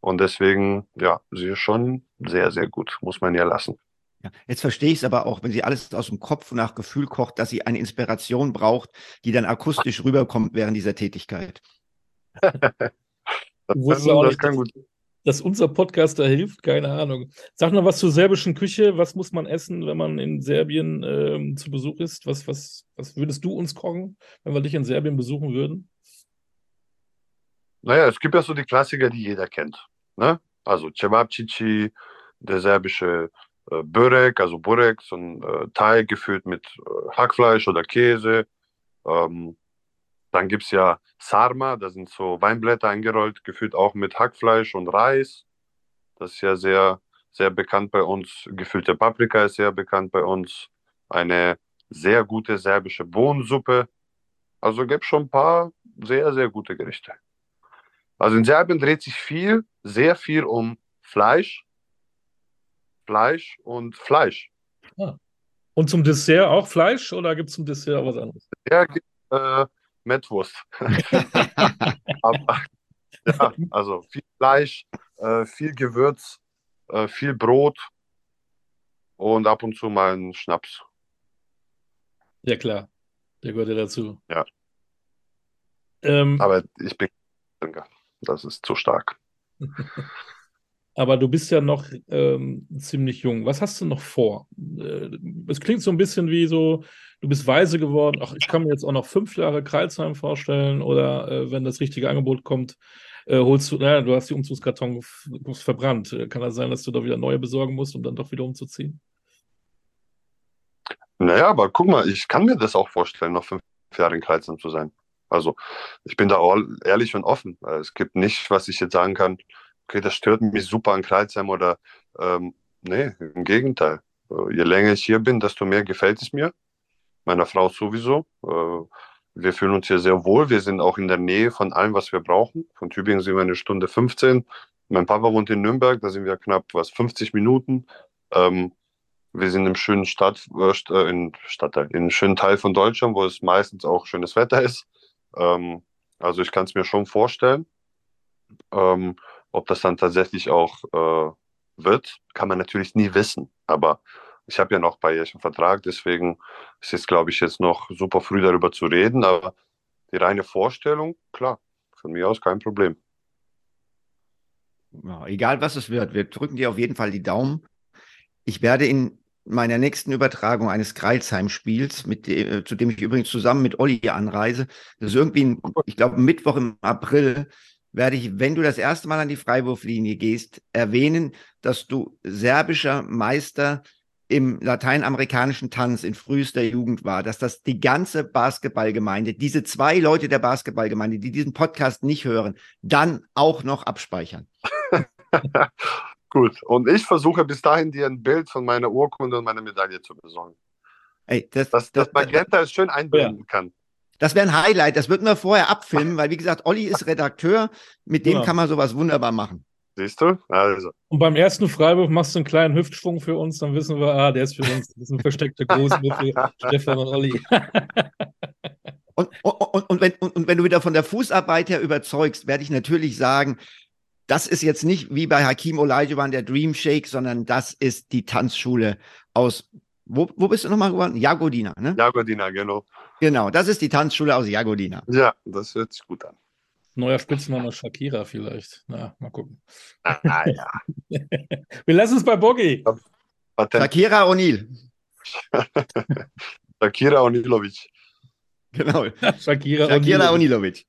Speaker 3: Und deswegen, ja, sie ist schon sehr, sehr gut, muss man ihr lassen.
Speaker 2: Ja, jetzt verstehe ich es aber auch, wenn sie alles aus dem Kopf und nach Gefühl kocht, dass sie eine Inspiration braucht, die dann akustisch rüberkommt während dieser Tätigkeit.
Speaker 3: Das, kann,
Speaker 1: auch
Speaker 3: das
Speaker 1: nicht,
Speaker 3: kann
Speaker 1: dass,
Speaker 3: gut.
Speaker 1: dass unser Podcast da hilft, keine Ahnung. Sag noch was zur serbischen Küche. Was muss man essen, wenn man in Serbien ähm, zu Besuch ist? Was, was, was würdest du uns kochen, wenn wir dich in Serbien besuchen würden?
Speaker 3: Naja, es gibt ja so die Klassiker, die jeder kennt. Ne? Also Cevapcici, der serbische äh, Börek, also Burek, so ein äh, Teig gefüllt mit äh, Hackfleisch oder Käse. Ähm, dann gibt es ja Sarma, da sind so Weinblätter eingerollt, gefüllt auch mit Hackfleisch und Reis. Das ist ja sehr, sehr bekannt bei uns. Gefüllte Paprika ist sehr bekannt bei uns. Eine sehr gute serbische Bohnensuppe. Also gibt schon ein paar sehr, sehr gute Gerichte. Also in Serbien dreht sich viel, sehr viel um Fleisch, Fleisch und Fleisch.
Speaker 1: Und zum Dessert auch Fleisch oder gibt es zum Dessert auch was anderes?
Speaker 3: Ja, gibt äh, Mettwurst. <laughs> Aber, ja, also viel Fleisch, äh, viel Gewürz, äh, viel Brot und ab und zu mal einen Schnaps.
Speaker 1: Ja, klar. Der gehört ja dazu.
Speaker 3: Ja.
Speaker 1: Ähm,
Speaker 3: Aber ich bin. Das ist zu stark. <laughs>
Speaker 1: aber du bist ja noch ähm, ziemlich jung. Was hast du noch vor? Äh, Es klingt so ein bisschen wie so, du bist weise geworden. Ach, ich kann mir jetzt auch noch fünf Jahre Kreilsheim vorstellen. Oder äh, wenn das richtige Angebot kommt, äh, holst du, naja, du hast die Umzugskarton verbrannt. Äh, Kann das sein, dass du da wieder neue besorgen musst, um dann doch wieder umzuziehen?
Speaker 3: Naja, aber guck mal, ich kann mir das auch vorstellen, noch fünf Jahre in Kreuzheim zu sein. Also ich bin da auch ehrlich und offen. Äh, Es gibt nicht, was ich jetzt sagen kann, okay, das stört mich super an Kreuzheim oder ähm, nee, im Gegenteil. Äh, Je länger ich hier bin, desto mehr gefällt es mir. Meiner Frau sowieso. Äh, Wir fühlen uns hier sehr wohl. Wir sind auch in der Nähe von allem, was wir brauchen. Von Tübingen sind wir eine Stunde 15. Mein Papa wohnt in Nürnberg, da sind wir knapp was 50 Minuten. Ähm, wir sind im schönen Stadt, äh, äh, in Stadtteil, in einem schönen Teil von Deutschland, wo es meistens auch schönes Wetter ist. Ähm, also ich kann es mir schon vorstellen. Ähm, ob das dann tatsächlich auch äh, wird, kann man natürlich nie wissen. Aber ich habe ja noch ein paar Jährchen Vertrag, deswegen ist es, glaube ich, jetzt noch super früh darüber zu reden. Aber die reine Vorstellung, klar, von mir aus kein Problem.
Speaker 2: Ja, egal was es wird, wir drücken dir auf jeden Fall die Daumen. Ich werde in meiner nächsten Übertragung eines Kreilsheim-Spiels, dem, zu dem ich übrigens zusammen mit Olli anreise, das ist irgendwie, ein, ich glaube, Mittwoch im April, werde ich, wenn du das erste Mal an die Freiwurflinie gehst, erwähnen, dass du serbischer Meister im lateinamerikanischen Tanz in frühester Jugend war, dass das die ganze Basketballgemeinde, diese zwei Leute der Basketballgemeinde, die diesen Podcast nicht hören, dann auch noch abspeichern. <laughs>
Speaker 3: Gut, und ich versuche bis dahin dir ein Bild von meiner Urkunde und meiner Medaille zu besorgen.
Speaker 2: Ey, das,
Speaker 3: dass,
Speaker 2: das,
Speaker 3: dass Magenta es schön einblenden ja. kann.
Speaker 2: Das wäre ein Highlight, das würden wir vorher abfilmen, weil wie gesagt, Olli ist Redakteur, mit dem ja. kann man sowas wunderbar machen.
Speaker 3: Siehst du?
Speaker 1: Also. Und beim ersten Freiwurf machst du einen kleinen Hüftschwung für uns, dann wissen wir, ah, der ist für uns. Das ist ein versteckter Gruß für <laughs> Stefan und Olli. <laughs>
Speaker 2: und, und, und, wenn, und wenn du wieder von der Fußarbeit her überzeugst, werde ich natürlich sagen, das ist jetzt nicht wie bei Hakim Olajuwon der Dream Shake, sondern das ist die Tanzschule aus, wo, wo bist du nochmal geworden? Jagodina, ne?
Speaker 3: Jagodina, genau.
Speaker 2: Genau, das ist die Tanzschule aus Jagodina.
Speaker 3: Ja, das hört sich gut an.
Speaker 1: Neuer Spitzname Shakira vielleicht. Na, mal gucken.
Speaker 3: Ah, ja. <laughs>
Speaker 1: Wir lassen es bei Boggy.
Speaker 2: Shakira O'Neill. <laughs>
Speaker 3: Shakira O'Neillovic.
Speaker 2: Genau. <laughs>
Speaker 1: Shakira,
Speaker 2: Shakira O'Neillovic.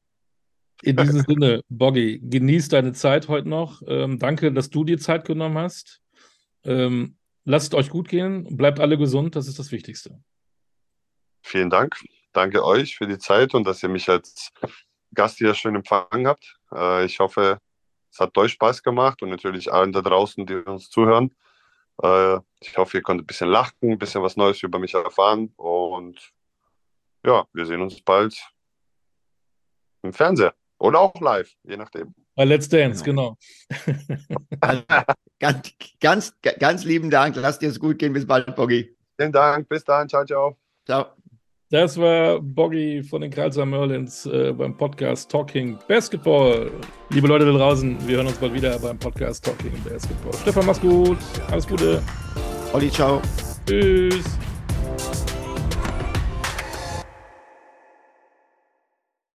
Speaker 1: In diesem Sinne, Boggy, genieß deine Zeit heute noch. Ähm, danke, dass du dir Zeit genommen hast. Ähm, lasst euch gut gehen. Bleibt alle gesund. Das ist das Wichtigste.
Speaker 3: Vielen Dank. Danke euch für die Zeit und dass ihr mich als Gast hier schön empfangen habt. Äh, ich hoffe, es hat euch Spaß gemacht und natürlich allen da draußen, die uns zuhören. Äh, ich hoffe, ihr konntet ein bisschen lachen, ein bisschen was Neues über mich erfahren und ja, wir sehen uns bald im Fernseher oder auch live, je nachdem.
Speaker 1: Bei Let's Dance, genau.
Speaker 2: genau. <laughs> ganz, ganz, ganz lieben Dank. Lasst dir es gut gehen. Bis bald, Boggy.
Speaker 3: Vielen Dank. Bis dann. Ciao, ciao.
Speaker 2: Ciao.
Speaker 1: Das war Boggy von den Karlsruher Merlins äh, beim Podcast Talking Basketball. Liebe Leute da draußen, wir hören uns bald wieder beim Podcast Talking Basketball. Stefan, mach's gut. Alles Gute.
Speaker 2: Olli, ciao.
Speaker 1: Tschüss.